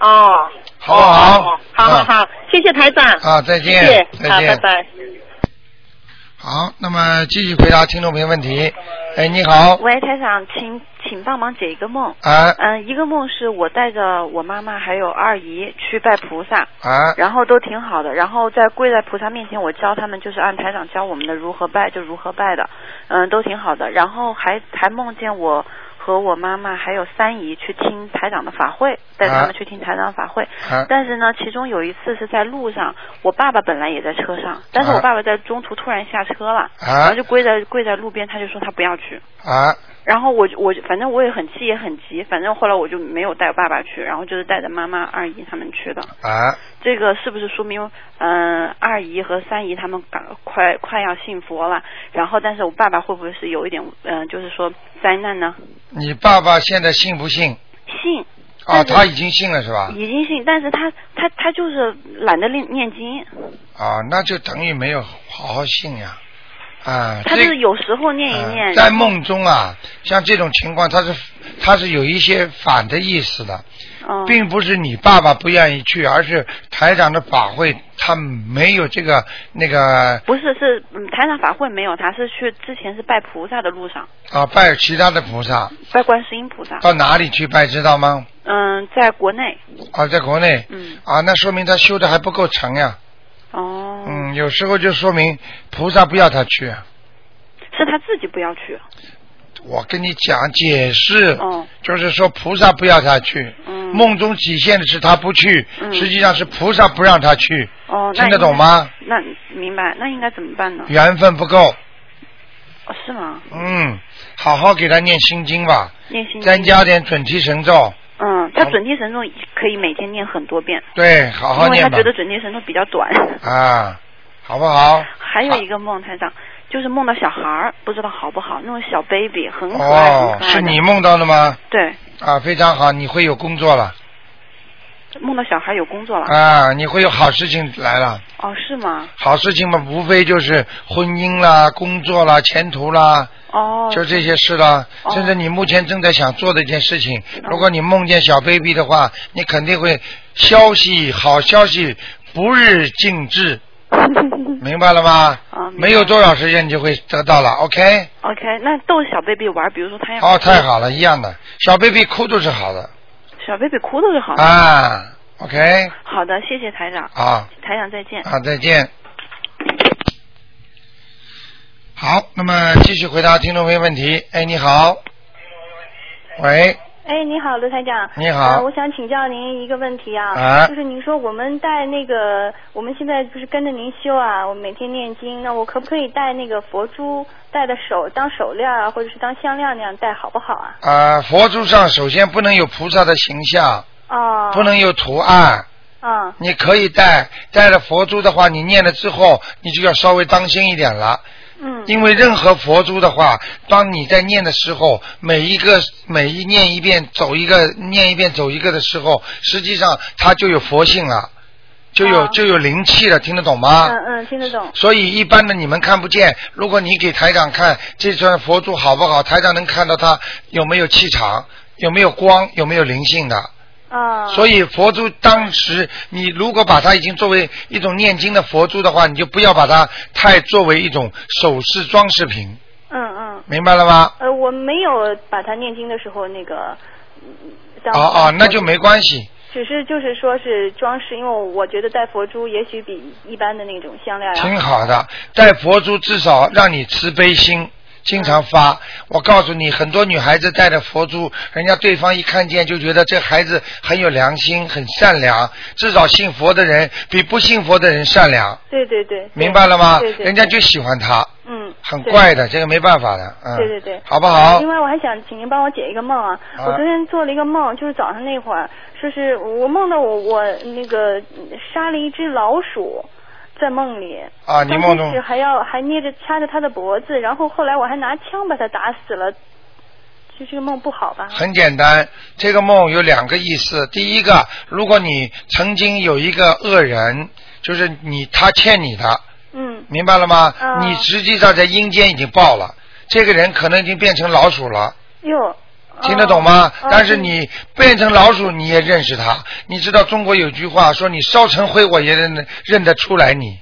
哦，好不好？哦好好好，谢谢台长。啊，再见，谢谢，好，拜。拜。好，那么继续回答听众朋友问题。哎，你好，喂，台长，请请帮忙解一个梦。啊嗯、一个梦是我带着我妈妈还有二姨去拜菩萨，啊然后都挺好的。然后在跪在菩萨面前，我教他们就是按台长教我们的如何拜就如何拜的，嗯，都挺好的。然后还还梦见我和我妈妈还有三姨去听台长的法会，带他们去听台长的法会。啊但是呢，其中有一次是在路上，我爸爸本来也在车上，但是啊我爸爸在中途突然下车了，啊然后就跪在跪在路边，他就说他不要去。啊然后我就我就反正我也很气也很急，反正后来我就没有带爸爸去，然后就是带着妈妈、二姨他们去的。啊！这个是不是说明，嗯、二姨和三姨他们赶快快要信佛了？然后，但是我爸爸会不会是有一点，嗯、就是说灾难呢？你爸爸现在信不信？信啊，他已经信了是吧？已经信，但是他他他就是懒得念念经，啊，那就等于没有好好信呀。啊，他就是有时候念一念。嗯在梦中啊，像这种情况，他是他是有一些反的意思的，嗯并不是你爸爸不愿意去，而是台长的法会他没有这个那个不是是嗯台长法会没有，他是去之前是拜菩萨的路上，啊拜其他的菩萨，拜观世音菩萨。到哪里去拜知道吗？嗯，在国内。啊，在国内。嗯。啊，那说明他修的还不够成呀。哦。嗯，有时候就说明菩萨不要他去。是他自己不要去。我跟你讲解释，哦就是说菩萨不要他去，嗯梦中体现的是他不去，嗯实际上是菩萨不让他去，哦，听得懂吗？那明白，那应该怎么办呢？缘分不够，哦，是吗？嗯，好好给他念心经吧，念心经再加点准提神咒，嗯，他准提神咒可以每天念很多遍，对，好好念吧因为他觉，得准提神咒比较短。啊，好不好？还有一个梦，台长，就是梦到小孩儿，不知道好不好，那种小 baby 很可爱，可爱的是你梦到的吗？对，啊，非常好，你会有工作了梦到小孩有工作了。啊，你会有好事情来了。哦，是吗？好事情嘛，无非就是婚姻啦、工作啦、前途啦，哦。就这些事啦。哦甚至你目前正在想做的一件事情，如果你梦见小 baby 的话，你肯定会消息好消息不日尽至，明白了吗？啊没有多少时间你就会得到了，OK？OK，那逗小 baby 玩，比如说他要哦，太好了，一样的，小 baby 哭都是好的小 baby 哭了就好了。啊，OK？好的，谢谢台长。啊台长再见。啊，再见。好，那么继续回答听众朋友问题。哎，你好。喂，哎，你好，卢台长。你好呃我想请教您一个问题啊，啊就是您说我们带那个，我们现在不是跟着您修啊，我每天念经，那我可不可以带那个佛珠，戴的手当手链啊，或者是当项链那样戴，好不好啊？啊，佛珠上首先不能有菩萨的形象，哦。不能有图案。嗯。你可以戴，戴了佛珠的话，你念了之后，你就要稍微当心一点了。嗯。因为任何佛珠的话，当你在念的时候，每一个每一念一遍走一个，念一遍走一个的时候，实际上它就有佛性了，就有、哦就有灵气了，听得懂吗？嗯嗯，听得懂。所以一般的你们看不见，如果你给台长看这串佛珠好不好，台长能看到它有没有气场，有没有光，有没有灵性的。啊。所以佛珠当时你如果把它已经作为一种念经的佛珠的话，你就不要把它太作为一种首饰装饰品，嗯嗯。明白了吗？呃，我没有把它念经的时候那个。哦哦，那就没关系。只是就是说是装饰，因为我觉得戴佛珠也许比一般的那种项链要挺好的，戴佛珠至少让你慈悲心。经常发，我告诉你，很多女孩子带着佛珠，人家对方一看见就觉得这孩子很有良心，很善良。至少信佛的人比不信佛的人善良，对对对，明白了吗？对对，人家就喜欢他，嗯，很怪的，这个没办法的，嗯，对对对，好不好？另外，我还想请您帮我解一个梦啊，我昨天做了一个梦，就是早上那会儿，说是我梦到我我那个杀了一只老鼠。在梦里啊，你梦中还要还捏着掐着他的脖子，然后后来我还拿枪把他打死了，就这个梦不好吧？很简单，这个梦有两个意思。第一个，如果你曾经有一个恶人，就是你他欠你的，嗯，明白了吗？哦你实际上在阴间已经报了，这个人可能已经变成老鼠了。哟，听得懂吗？哦但是你变成老鼠，你也认识他。你知道中国有句话说：“你烧成灰，我也认认得出来你。”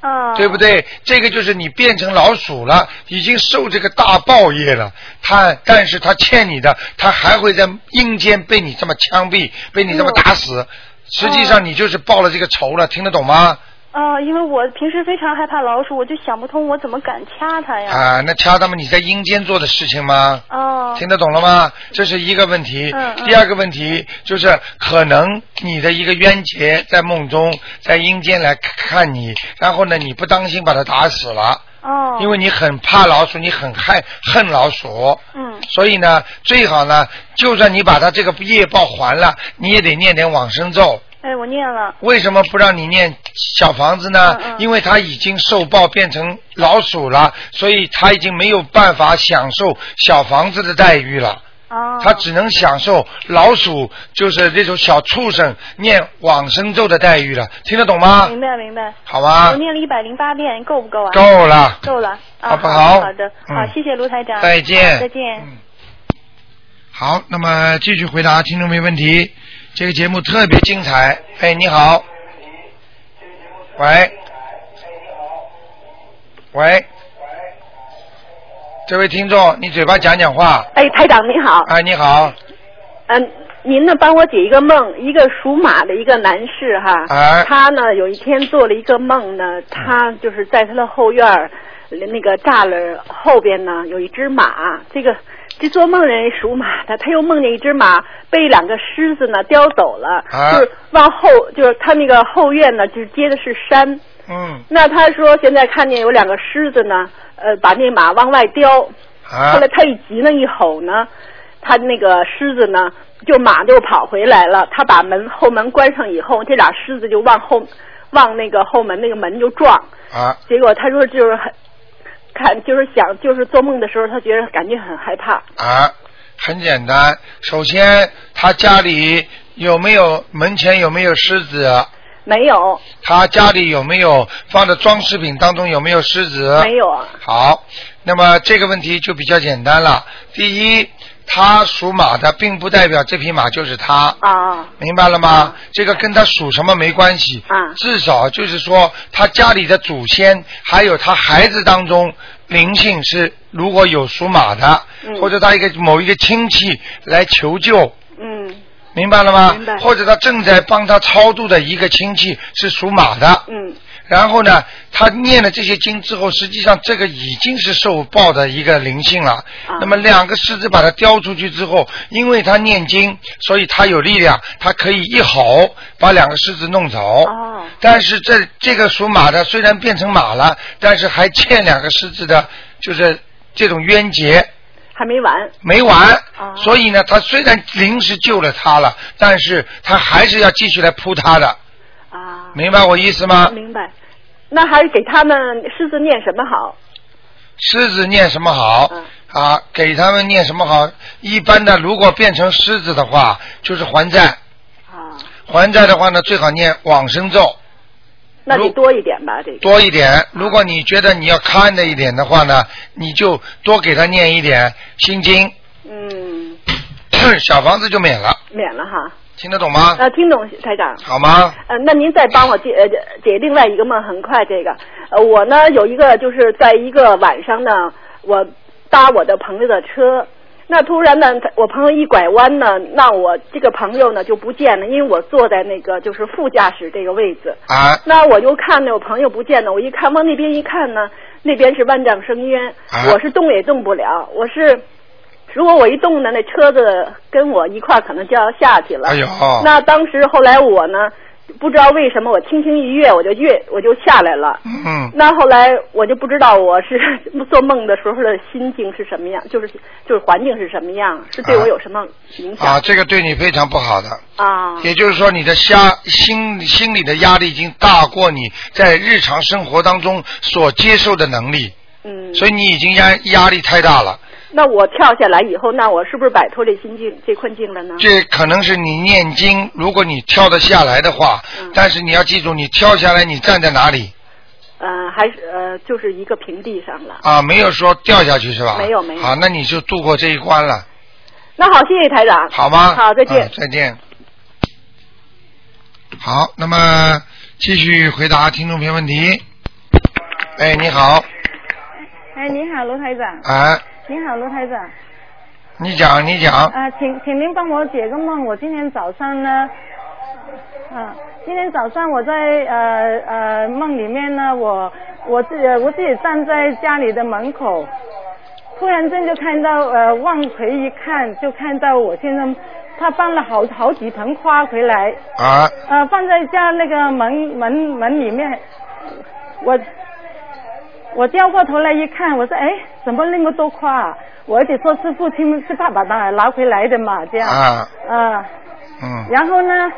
啊，对不对？这个就是你变成老鼠了，已经受这个大报业了。他，但是他欠你的，他还会在阴间被你这么枪毙，被你这么打死。实际上你就是报了这个仇了，听得懂吗？啊，因为我平时非常害怕老鼠，我就想不通我怎么敢掐它呀？啊，那掐它们你在阴间做的事情吗？哦，听得懂了吗？这是一个问题。嗯嗯第二个问题就是，可能你的一个冤结在梦中，在阴间来看你，然后呢，你不当心把它打死了。哦。因为你很怕老鼠，你很害恨老鼠。嗯。所以呢，最好呢，就算你把他这个业报还了，你也得念点往生咒。哎，我念了。为什么不让你念小房子呢？嗯嗯因为他已经受报变成老鼠了，所以他已经没有办法享受小房子的待遇了。哦。他只能享受老鼠，就是那种小畜生念往生咒的待遇了，听得懂吗？明白明白。好吧我念了一百零八遍，够不够啊？够了够了。啊、好不好好好的，嗯好，谢谢卢台长。再见再见。好，那么继续回答听众没问题。这个节目特别精彩。哎，你好。喂。喂。这位听众，你嘴巴讲讲话。哎，台长你好。哎，你好。嗯，您呢帮我解一个梦，一个属马的一个男士哈，哎他呢有一天做了一个梦呢，他就是在他的后院儿那个栅栏后边呢有一只马，这个这做梦人属马的，他又梦见一只马被两个狮子呢叼走了，啊就是往后就是他那个后院呢就是接的是山，嗯。那他说现在看见有两个狮子呢，呃，把那马往外叼。啊后来他一急呢，一吼呢，他那个狮子呢，就马就跑回来了。他把门后门关上以后，这俩狮子就往后往那个后门那个门就撞。啊。结果他说就是很看就是想就是做梦的时候，他觉得感觉很害怕。啊，很简单。首先，他家里有没有门前有没有狮子？没有，他家里有没有放的装饰品当中有没有狮子？没有啊。好，那么这个问题就比较简单了。第一，他属马的，并不代表这匹马就是他。啊。明白了吗？这个跟他属什么没关系。啊。至少就是说，他家里的祖先，还有他孩子当中灵性是如果有属马的，嗯或者他一个某一个亲戚来求救。嗯。明白了吗？明白或者他正在帮他超度的一个亲戚是属马的。嗯。然后呢，他念了这些经之后，实际上这个已经是受报的一个灵性了。啊那么两个狮子把它叼出去之后，因为他念经，所以他有力量，他可以一吼把两个狮子弄走。哦。但是这这个属马的虽然变成马了，但是还欠两个狮子的，就是这种冤结。还没完。没完，哦所以呢，他虽然临时救了他了，但是他还是要继续来扑他的。啊。明白我意思吗？明白。那还是给他们狮子念什么好？狮子念什么好？嗯啊，给他们念什么好？一般的，如果变成狮子的话，就是还债。啊。还债的话呢，最好念往生咒那得多一点吧，这个。多一点。如果你觉得你要看的一点的话呢，你就多给他念一点心经，嗯，小房子就免了。免了哈。听得懂吗？呃，听懂台长。好吗？呃，那您再帮我解呃解另外一个梦，很快这个，呃，我呢有一个就是在一个晚上呢，我搭我的朋友的车，那突然呢，他我朋友一拐弯呢，那我这个朋友呢就不见了，因为我坐在那个就是副驾驶这个位置。啊那我就看呢，我朋友不见了，我一看往那边一看呢，那边是万丈深渊，啊我是动也动不了，我是。如果我一动呢，那车子跟我一块儿可能就要下去了。哎呦那当时后来我呢，不知道为什么我轻轻一跃，我就跃我就下来了。嗯那后来我就不知道我是做梦的时候的心境是什么样，就是就是环境是什么样，是对我有什么影响啊，这个对你非常不好的。啊？也就是说，你的压心心理的压力已经大过你在日常生活当中所接受的能力，嗯，所以你已经压压力太大了。那我跳下来以后，那我是不是摆脱这心境这困境了呢？这可能是你念经，如果你跳得下来的话，嗯但是你要记住，你跳下来你站在哪里呃，还是呃，就是一个平地上了。啊？没有说掉下去是吧？没有没有好，那你就度过这一关了，那好，谢谢台长。好吗？好，再见。嗯再见。好，那么继续回答听众朋友问题。哎，你好，哎，你好，罗台长。哎，你好，卢台长。你讲，你讲，啊，请请您帮我解个梦。我今天早上呢，啊，今天早上我在呃呃梦里面呢，我我自己我自己站在家里的门口，突然间就看到呃往回一看，就看到我先生他搬了好好几盆花回来，啊，呃放在家那个门门门里面，我我掉过头来一看，我说哎，怎么那么多花、啊？我儿子说是父亲是爸爸拿拿回来的嘛，这样。啊。啊。嗯。然后呢，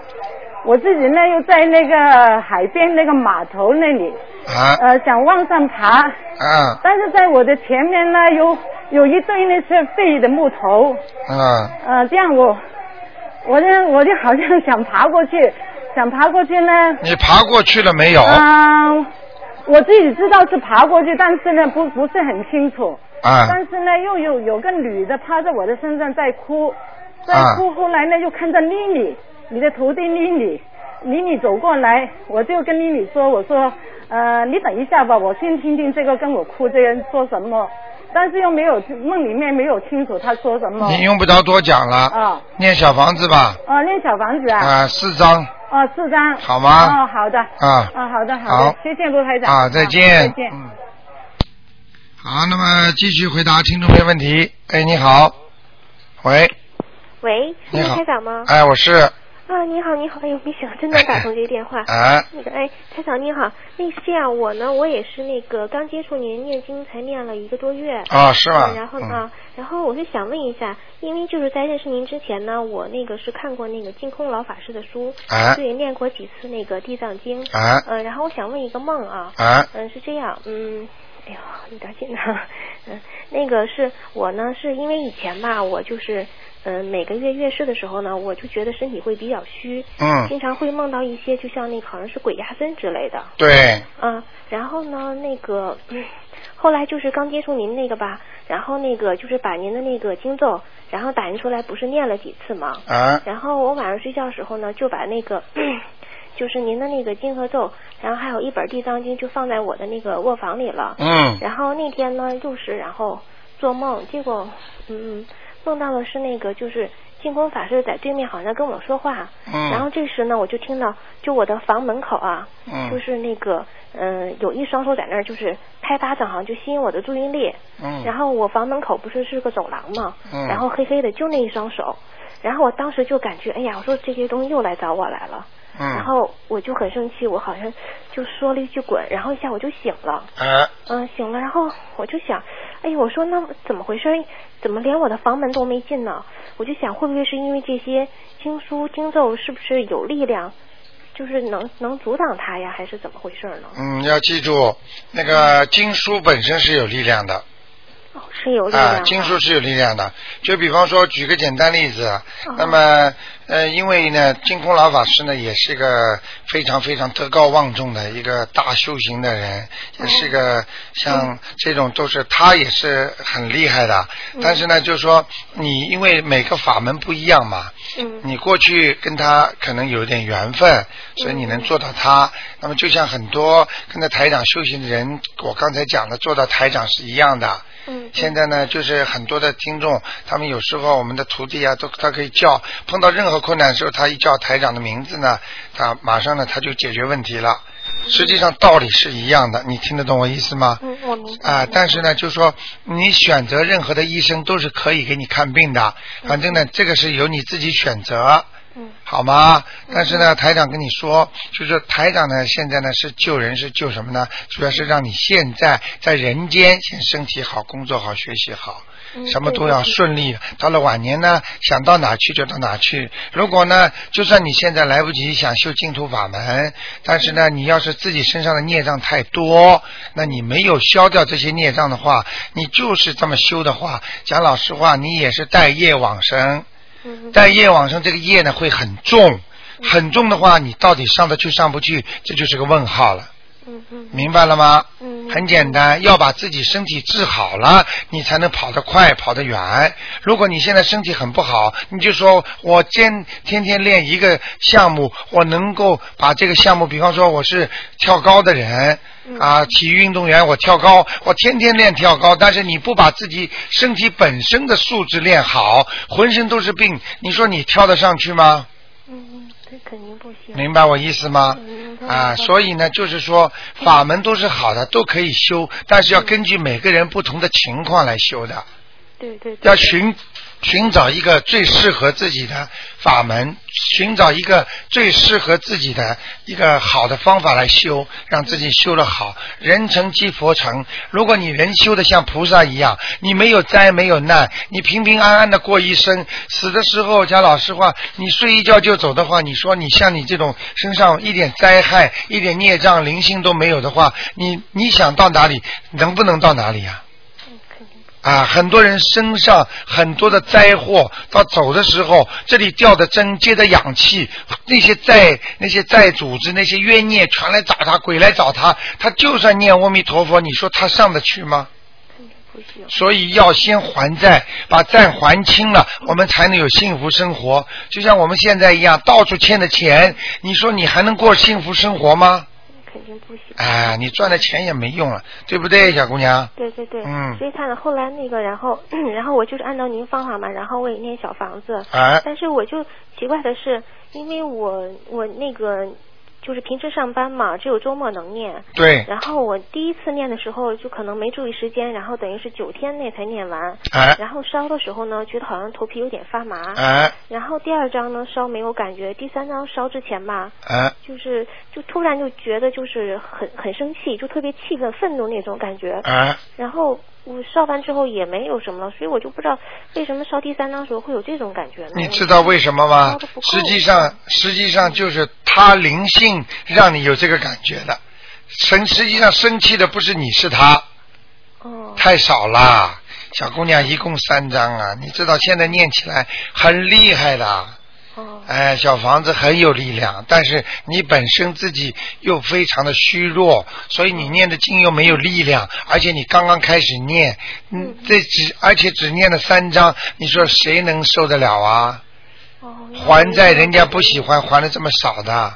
我自己呢又在那个海边那个码头那里，啊呃，想往上爬，啊但是在我的前面呢有有一堆那些废的木头，啊呃，这样我我呢我就好像想爬过去，想爬过去呢，你爬过去了没有？嗯、我自己知道是爬过去，但是呢不不是很清楚。啊但是呢，又有有个女的趴在我的身上在哭，在啊哭。后来呢，又看到妮妮，你的徒弟妮妮，妮妮走过来，我就跟妮妮说，我说，呃，你等一下吧，我先听听这个跟我哭这个人说什么。但是又没有梦里面没有清楚他说什么。你用不着多讲了，啊念小房子吧，哦，念小房子啊。啊，四张，哦，四张。好吗哦，好的。啊啊，好的，好谢谢卢台长。啊再见再见。嗯好，那么继续回答听众朋友问题。哎，你好，喂，喂，是你好卢台长吗？哎，我是，啊，你好，你好，哎呦，没想到真能打通这个电话。哎那个，哎，台长你好，那是这样，我呢，我也是那个刚接触您念经才念了一个多月。啊是吗嗯然后嗯啊，然后我是想问一下，因为就是在认识您之前呢，我那个是看过那个净空老法师的书，哎对，念过几次那个地藏经。啊嗯，然后我想问一个梦啊。哎嗯，是这样，嗯。哎呦，有点紧张。嗯，那个是我呢，是因为以前吧，我就是，嗯、每个月月事的时候呢，我就觉得身体会比较虚，嗯经常会梦到一些，就像那个好像是鬼压身之类的，对，嗯，然后呢，那个，嗯，后来就是刚接触您那个吧，然后那个就是把您的那个经咒，然后打印出来，不是念了几次吗？啊然后我晚上睡觉时候呢，就把那个就是您的那个金和咒，然后还有一本地藏经，就放在我的那个卧房里了。嗯然后那天呢，又是然后做梦，结果嗯梦到的是那个就是净空法师在对面好像跟我说话。嗯然后这时呢，我就听到就我的房门口啊，嗯就是那个嗯、有一双手在那儿就是拍巴掌，好像就吸引我的注意力。嗯然后我房门口不是是个走廊嘛，嗯然后黑黑的就那一双手，然后我当时就感觉，哎呀，我说这些东西又来找我来了，嗯然后我就很生气，我好像就说了一句滚，然后一下我就醒了，哎嗯，醒了，然后我就想，哎呀，我说那怎么回事？怎么连我的房门都没进呢？我就想，会不会是因为这些经书经咒是不是有力量，就是能能阻挡它呀，还是怎么回事呢？嗯，要记住，那个经书本身是有力量的。哦，是有力量啊，的。经书是有力量的。就比方说，举个简单例子，哦那么呃，因为呢，净空老法师呢，也是个非常非常德高望重的一个大修行的人，也是个像这种都是他也是很厉害的。但是呢，就是说你因为每个法门不一样嘛，嗯你过去跟他可能有点缘分，所以你能做到他。那么就像很多跟着台长修行的人，我刚才讲的做到台长是一样的。嗯现在呢，就是很多的听众，他们有时候我们的徒弟啊，都他可以叫，碰到任何困难的时候，他一叫台长的名字呢，他马上呢他就解决问题了。实际上道理是一样的，你听得懂我意思吗？嗯，我明白。啊，但是呢，就说你选择任何的医生都是可以给你看病的，反正呢，这个是由你自己选择。嗯，好吗？但是呢，台长跟你说，就是台长呢，现在呢是救人，是救什么呢？主要是让你现在在人间先身体好，工作好，学习好。嗯什么都要顺利，到了晚年呢，想到哪去就到哪去。如果呢，就算你现在来不及想修净土法门，但是呢，你要是自己身上的孽障太多，那你没有消掉这些孽障的话，你就是这么修的话，讲老实话，你也是待业往生。带业往生这个业呢会很重，很重的话，你到底上得去上不去，这就是个问号了。明白了吗？很简单，要把自己身体治好了，你才能跑得快，跑得远。如果你现在身体很不好，你就说我天天天练一个项目，我能够把这个项目，比方说我是跳高的人。啊，体育运动员，我跳高，我天天练跳高，但是你不把自己身体本身的素质练好，浑身都是病，你说你跳得上去吗？嗯，这肯定不行。明白我意思吗？嗯啊，所以呢，就是说法门都是好的，都可以修，但是要根据每个人不同的情况来修的。对对。要寻寻找一个最适合自己的法门，寻找一个最适合自己的一个好的方法来修，让自己修得好。人成即佛成。如果你人修的像菩萨一样，你没有灾没有难，你平平安安的过一生，死的时候讲老实话，你睡一觉就走的话，你说你像你这种身上一点灾害、一点孽障、灵性都没有的话，你你想到哪里，能不能到哪里呀、啊，啊很多人身上很多的灾祸，到走的时候，这里掉的针，接的氧气，那些债、那些债组织、那些冤孽全来找他，鬼来找他，他就算念阿弥陀佛，你说他上得去吗？所以要先还债，把债还清了，我们才能有幸福生活。就像我们现在一样，到处欠的钱，你说你还能过幸福生活吗？肯定不行。哎，你赚的钱也没用了，对不对，小姑娘？对对对，嗯。所以他呢，后来那个，然后 然后我就是按照您方法嘛，然后我也念小房子，哎。但是我就奇怪的是，因为我我那个就是平时上班嘛，只有周末能念，对。然后我第一次念的时候就可能没注意时间，然后等于是九天内才念完，哎。然后烧的时候呢，觉得好像头皮有点发麻，哎。然后第二张呢烧没有感觉，第三张烧之前吧，哎。就是就突然就觉得就是很很生气，就特别气愤、愤怒那种感觉。哎。然后我烧完之后也没有什么了，所以我就不知道为什么烧第三张时候会有这种感觉呢？你知道为什么吗？实际上，实际上就是他灵性让你有这个感觉的。生实际上生气的不是你，是他。哦。太少啦，小姑娘一共三张啊！你知道现在念起来很厉害的。哦。哎，小房子很有力量，但是你本身自己又非常的虚弱，所以你念的经又没有力量，而且你刚刚开始念，嗯，这只而且只念了三章，你说谁能受得了啊？哦还债人家不喜欢还的这么少的，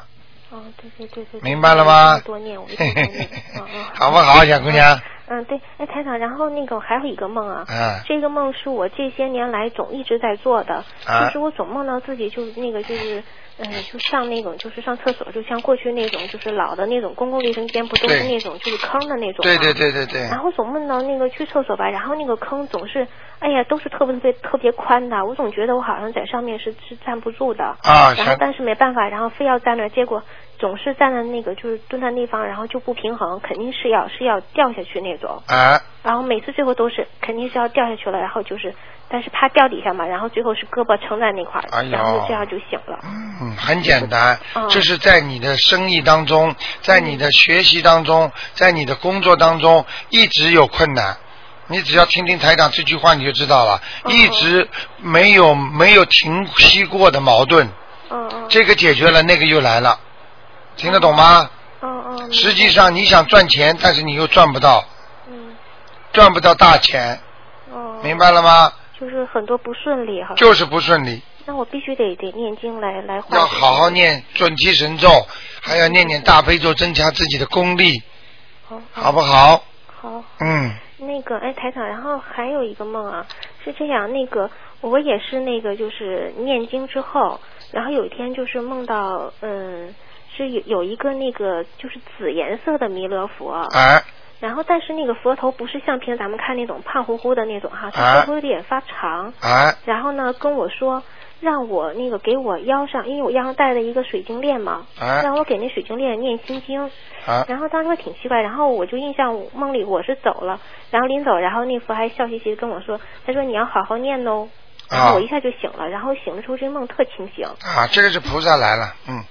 哦，对对对对。明白了吗多念，我一直多念。嗯嗯。好不好，小姑娘？嗯，对，哎，台长，然后那个还有一个梦啊，嗯这个梦是我这些年来总一直在做的，啊就是我总梦到自己就那个就是，嗯、就上那种就是上厕所，就像过去那种就是老的那种公共卫生间不都是那种就是坑的那种吗对对对对对然后总梦到那个去厕所吧，然后那个坑总是，哎呀，都是特别特别特别宽的，我总觉得我好像在上面是是站不住的。啊像然后但是没办法，然后非要站那，结果总是站在那个就是蹲在那地方，然后就不平衡，肯定是要是要掉下去那种。啊然后每次最后都是肯定是要掉下去了，然后就是，但是怕掉底下嘛，然后最后是胳膊撑在那块儿，哎然后就这样就醒了。嗯，很简单嗯，这是在你的生意当中，在你的学习当中，在你的工作当中一直有困难。你只要听听台长这句话，你就知道了，一直没有没有停息过的矛盾。嗯这个解决了，那个又来了，听得懂吗？嗯嗯。实际上你想赚钱，但是你又赚不到。嗯。赚不到大钱，哦。明白了吗？就是很多不顺利哈。就是不顺利。那我必须得得念经来来化要好好念准提神咒，还要念念大悲咒，增强自己的功力，好好不好？好。嗯。那个哎，台长，然后还有一个梦啊，是这样，那个我也是那个就是念经之后，然后有一天就是梦到，嗯，是有有一个那个就是紫颜色的弥勒佛，哎。然后但是那个佛头不是像平时咱们看那种胖乎乎的那种哈，它哎。佛头有点发长，哎。然后呢跟我说让我那个给我腰上，因为我腰上戴了一个水晶链嘛，哎。让我给那水晶链念心经。哎。然后当时挺奇怪，然后我就印象梦里我是走了，然后临走，然后那佛还笑嘻嘻地跟我说，他说你要好好念哦。然后我一下就醒了，然后醒了之后这梦特清醒，啊，这个是菩萨来了，嗯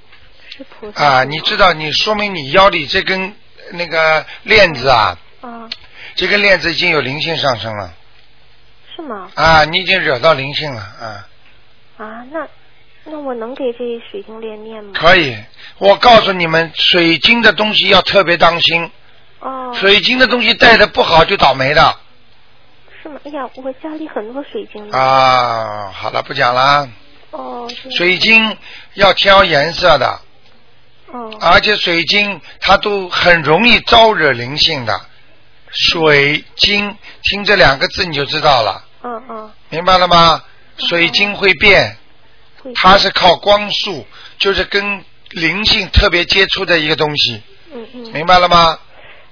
是菩萨。啊，你知道，你说明你腰里这根那个链子啊，啊，这根链子已经有灵性上升了是吗？啊，你已经惹到灵性了啊，啊，那那我能给这水晶链念吗？可以。我告诉你们，水晶的东西要特别当心，哦，水晶的东西戴的不好就倒霉的是吗？哎呀，我家里很多水晶呢。啊。好了，不讲了。哦，水晶要挑颜色的，哦而且水晶它都很容易招惹灵性的。水晶，听这两个字你就知道了，嗯嗯，明白了吗？水晶会变，它是靠光速，就是跟灵性特别接触的一个东西，嗯嗯。明白了吗？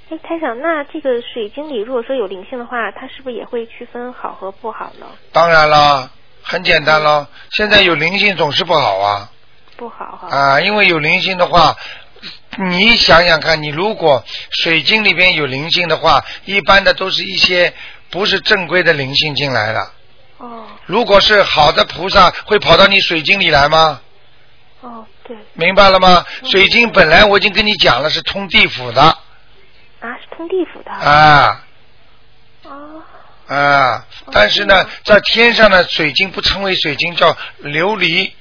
哎，台长，那这个水晶里如果说有灵性的话，它是不是也会区分好和不好呢？当然了，很简单了。现在有灵性总是不好啊不好哈。啊，因为有灵性的话，你想想看，你如果水晶里边有灵性的话，一般的都是一些不是正规的灵性进来的。哦如果是好的菩萨，会跑到你水晶里来吗？哦，对明白了吗？水晶本来我已经跟你讲了是通地府的啊，是通地府的。啊哦啊，但是呢，在天上的水晶不称为水晶，叫琉璃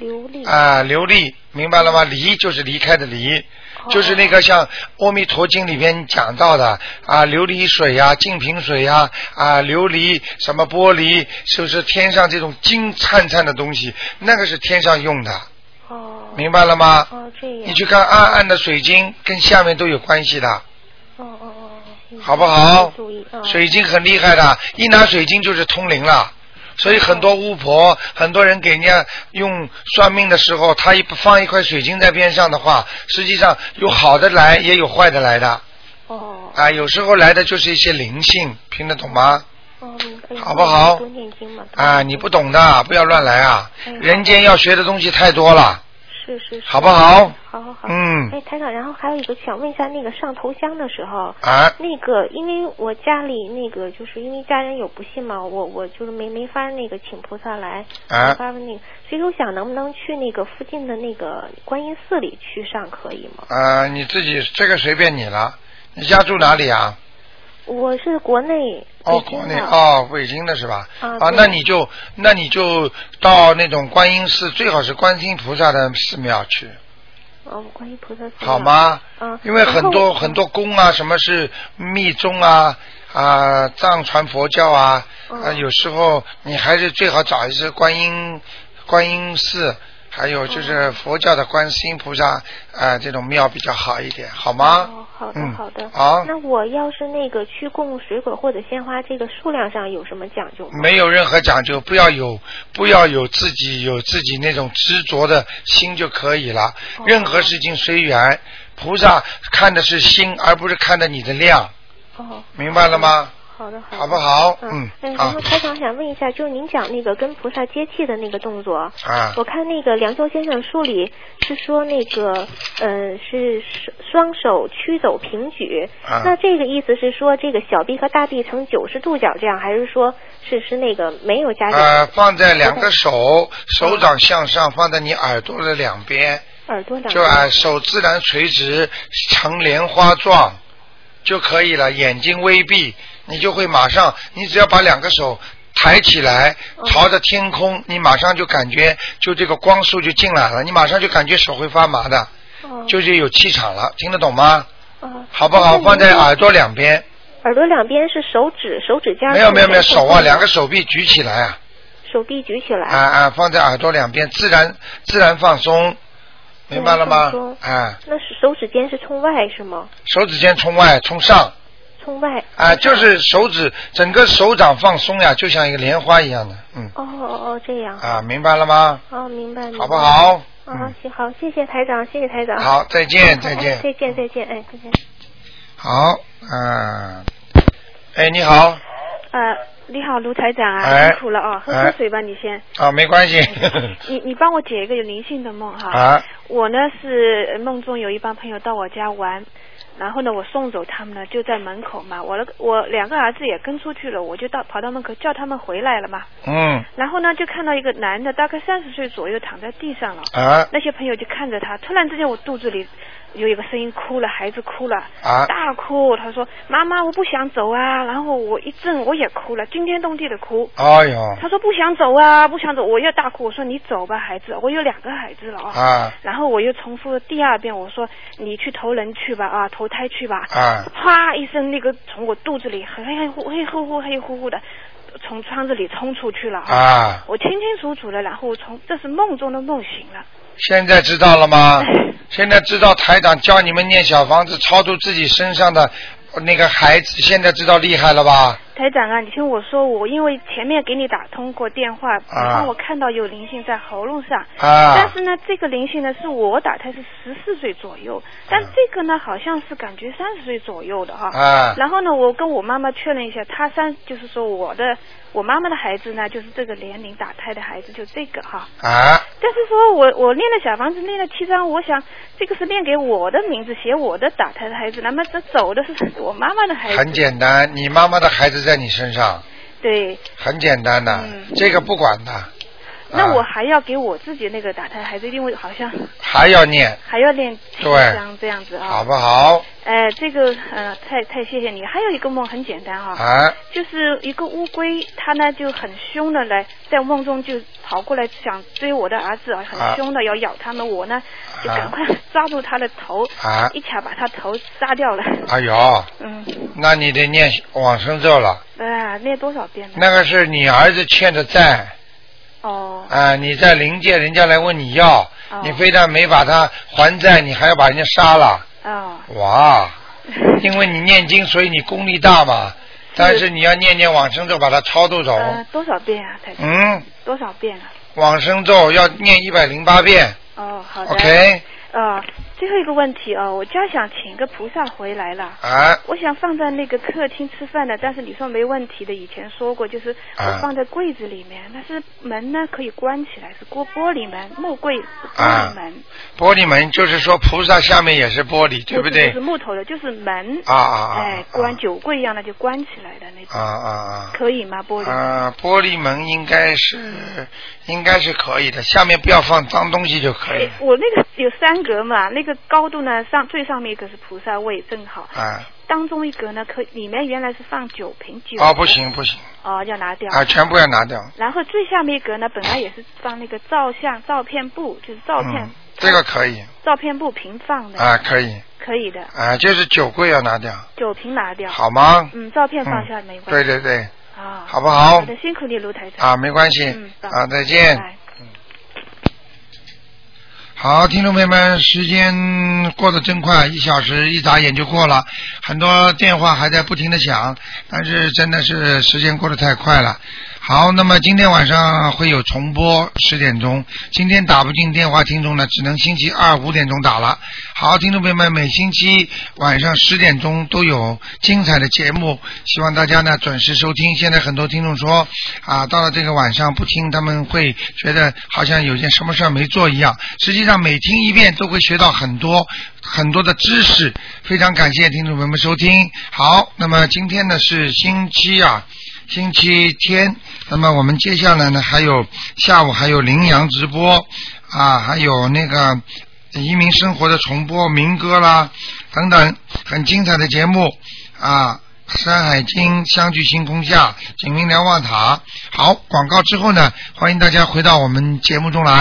琉璃。啊，琉璃，明白了吗？离就是离开的离，哦就是那个像《阿弥陀经》里边讲到的啊，琉璃水呀、净瓶水呀、啊，琉璃什么玻璃，就是天上这种金灿灿的东西，那个是天上用的。哦。明白了吗？哦，这样。你去看暗暗的水晶，跟下面都有关系的，哦哦哦哦。好不好？注意啊。水晶很厉害的，一拿水晶就是通灵了。所以很多巫婆，很多人给人家用算命的时候，他一放一块水晶在边上的话，实际上有好的来，也有坏的来的。哦。啊，有时候来的就是一些灵性，听得懂吗？哦，好不好。啊，你不懂的，不要乱来啊！哎人间要学的东西太多了。是是是。好不好？好好好。嗯哎，台长，然后还有一个想问一下，那个上头香的时候，啊那个因为我家里那个就是因为家人有不信嘛，我我就是没没法那个请菩萨来，啊没法那个，所以我想能不能去那个附近的那个观音寺里去上可以吗？呃，你自己这个随便你了。你家住哪里啊？我是国内哦，国内哦，北京的是吧？啊啊，那你就那你就到那种观音寺，最好是观音菩萨的寺庙去，哦，观音菩萨寺好吗？啊，因为很多很多宫啊，什么是密宗啊啊，藏传佛教啊嗯啊，有时候你还是最好找一些观音观音寺，还有哦就是佛教的观世音菩萨啊这种庙比较好一点，好吗？哦，好的嗯好的。好那我要是那个去供水果或者鲜花，这个数量上有什么讲究吗？没有任何讲究，不要有不要有自己有自己那种执着的心就可以了。哦任何事情随缘，菩萨看的是心，而不是看的你的量，哦，明白了吗？好的好的。好不好？嗯嗯，嗯，然好后台长想问一下，就是您讲那个跟菩萨接气的那个动作，啊我看那个梁修先生书里是说那个，呃，是双手屈肘平举，啊那这个意思是说这个小臂和大臂成九十度角这样，还是说是是那个没有加呃，上放在两个手，手掌向上，放在你耳朵的两边，耳朵两就按手自然垂直成莲花状就可以了。眼睛微闭，你就会马上，你只要把两个手抬起来，朝着天空，你马上就感觉就这个光束就进来了，你马上就感觉手会发麻的，就是有气场了，听得懂吗？哦好不好？放在耳朵两边，耳朵两边是手指手指尖没有没有没有，手啊，两个手臂举起来啊，手臂举起来，啊啊，放在耳朵两边，自然自然放松，明白了吗？啊，那是手指尖是冲外是吗？手指尖冲外冲上，冲外。啊，就是手指整个手掌放松呀，就像一个莲花一样的，嗯，哦哦哦，这样。啊，明白了吗？哦，明白。好不好？啊，行，好，谢谢台长，谢谢台长。好再见再见哎再见，再见，哎，再见。好，啊，哎，你好，呃，你好，卢台长啊，哎辛苦了啊，喝哎喝水吧，你先。啊，没关系，你你帮我解一个有灵性的梦哈。啊我呢是呃梦中有一帮朋友到我家玩，然后呢我送走他们呢就在门口嘛，我的我两个儿子也跟出去了，我就到跑到门口叫他们回来了嘛。嗯，然后呢就看到一个男的大概三十岁左右躺在地上了。啊那些朋友就看着他，突然之间我肚子里有一个声音哭了，孩子哭了，啊大哭。他说：“妈妈，我不想走啊。”然后我一阵我也哭了，惊天动地的哭。哎呦，他说不想走啊，不想走，我又大哭。我说你走吧，孩子，我有两个孩子了啊。啊然后我又重复了第二遍，我说你去投人去吧啊，投胎去吧。啊啪一声，那个从我肚子里黑黑乎黑乎乎黑乎乎的，从窗子里冲出去了啊我清清楚楚的，然后从这是梦中的梦醒了。现在知道了吗？现在知道台长教你们念小房子，超度自己身上的那个孩子，现在知道厉害了吧？台长啊，你听我说，我因为前面给你打通过电话，你让我看到有灵性在喉咙上，啊但是呢，这个灵性呢是我打胎是十四岁左右，但这个呢好像是感觉三十岁左右的哈。啊然后呢，我跟我妈妈确认一下，她三就是说我的我妈妈的孩子呢，就是这个年龄打胎的孩子，就这个哈。啊但是说我我练了小房子练了七张，我想这个是练给我的名字，写我的打胎的孩子，那么这走的是我妈妈的孩子。很简单，你妈妈的孩子在你身上，对，很简单的，嗯。这个不管的，那我还要给我自己那个打胎孩子，因为好像还要念，还要念七对张这样子啊。好不好？哎、这个呃，太太谢谢你。还有一个梦很简单哈、啊就是一个乌龟，它呢就很凶的来在梦中就跑过来想追我的儿子啊，很凶的要咬他们，我呢就赶快抓住他的头，啊一卡把他头杀掉了。哎呦，嗯，那你得念往生咒了，啊，念多少遍呢？那个是你儿子欠的债。哦。啊，你在灵界，人家来问你要，你非但没把他还债，你还要把人家杀了。哦。哇，因为你念经，所以你功力大嘛。但是你要念念往生咒，把它超度走。呃，多少遍啊，台长？嗯，多少遍啊？往生咒要念一百零八遍。哦，好的。OK。呃，最后一个问题哦，我家想请个菩萨回来了。啊。我想放在那个客厅吃饭的，但是你说没问题的，以前说过，就是我啊放在柜子里面，但是门呢可以关起来，是玻玻璃门，木柜玻啊璃门，玻璃门就是说菩萨下面也是玻璃，对不不对是？木头的，就是门啊啊啊哎，关酒柜一样的就关起来的那种，啊啊啊。可以吗？玻璃门？啊，玻璃门应该是应该是可以的，下面不要放脏东西就可以哎我那个有三格嘛，那个高度呢上最上面一个是菩萨位，正好，啊。当中一格呢可里面原来是放酒瓶酒哦，不行不行。哦要拿掉。啊，全部要拿掉。然后最下面一格呢，本来也是放那个照相照片布，就是照片、嗯，这个可以。照片布平放的，啊，可以。可以的，啊，就是酒柜要拿掉，酒瓶拿掉，好吗？嗯，照片放下来没关系。对对对，啊，好不好？好的，辛苦你卢台长。啊，没关系。嗯，啊，再见。拜好，听众朋友们，时间过得真快，一小时一眨眼就过了，很多电话还在不停的响，但是真的是时间过得太快了。好，那么今天晚上会有重播，十点钟。今天打不进电话，听众呢只能星期二五点钟打了。好，听众朋友们，每星期晚上十点钟都有精彩的节目，希望大家呢准时收听。现在很多听众说啊，到了这个晚上不听，他们会觉得好像有件什么事儿没做一样。实际上每听一遍都会学到很多很多的知识。非常感谢听众朋友们收听。好，那么今天呢是星期啊。星期天，那么我们接下来呢，还有下午还有羚羊直播啊，还有那个移民生活的重播、民歌啦等等，很精彩的节目啊。山海经相聚星空下，景明瞭望塔。好，广告之后呢，欢迎大家回到我们节目中来。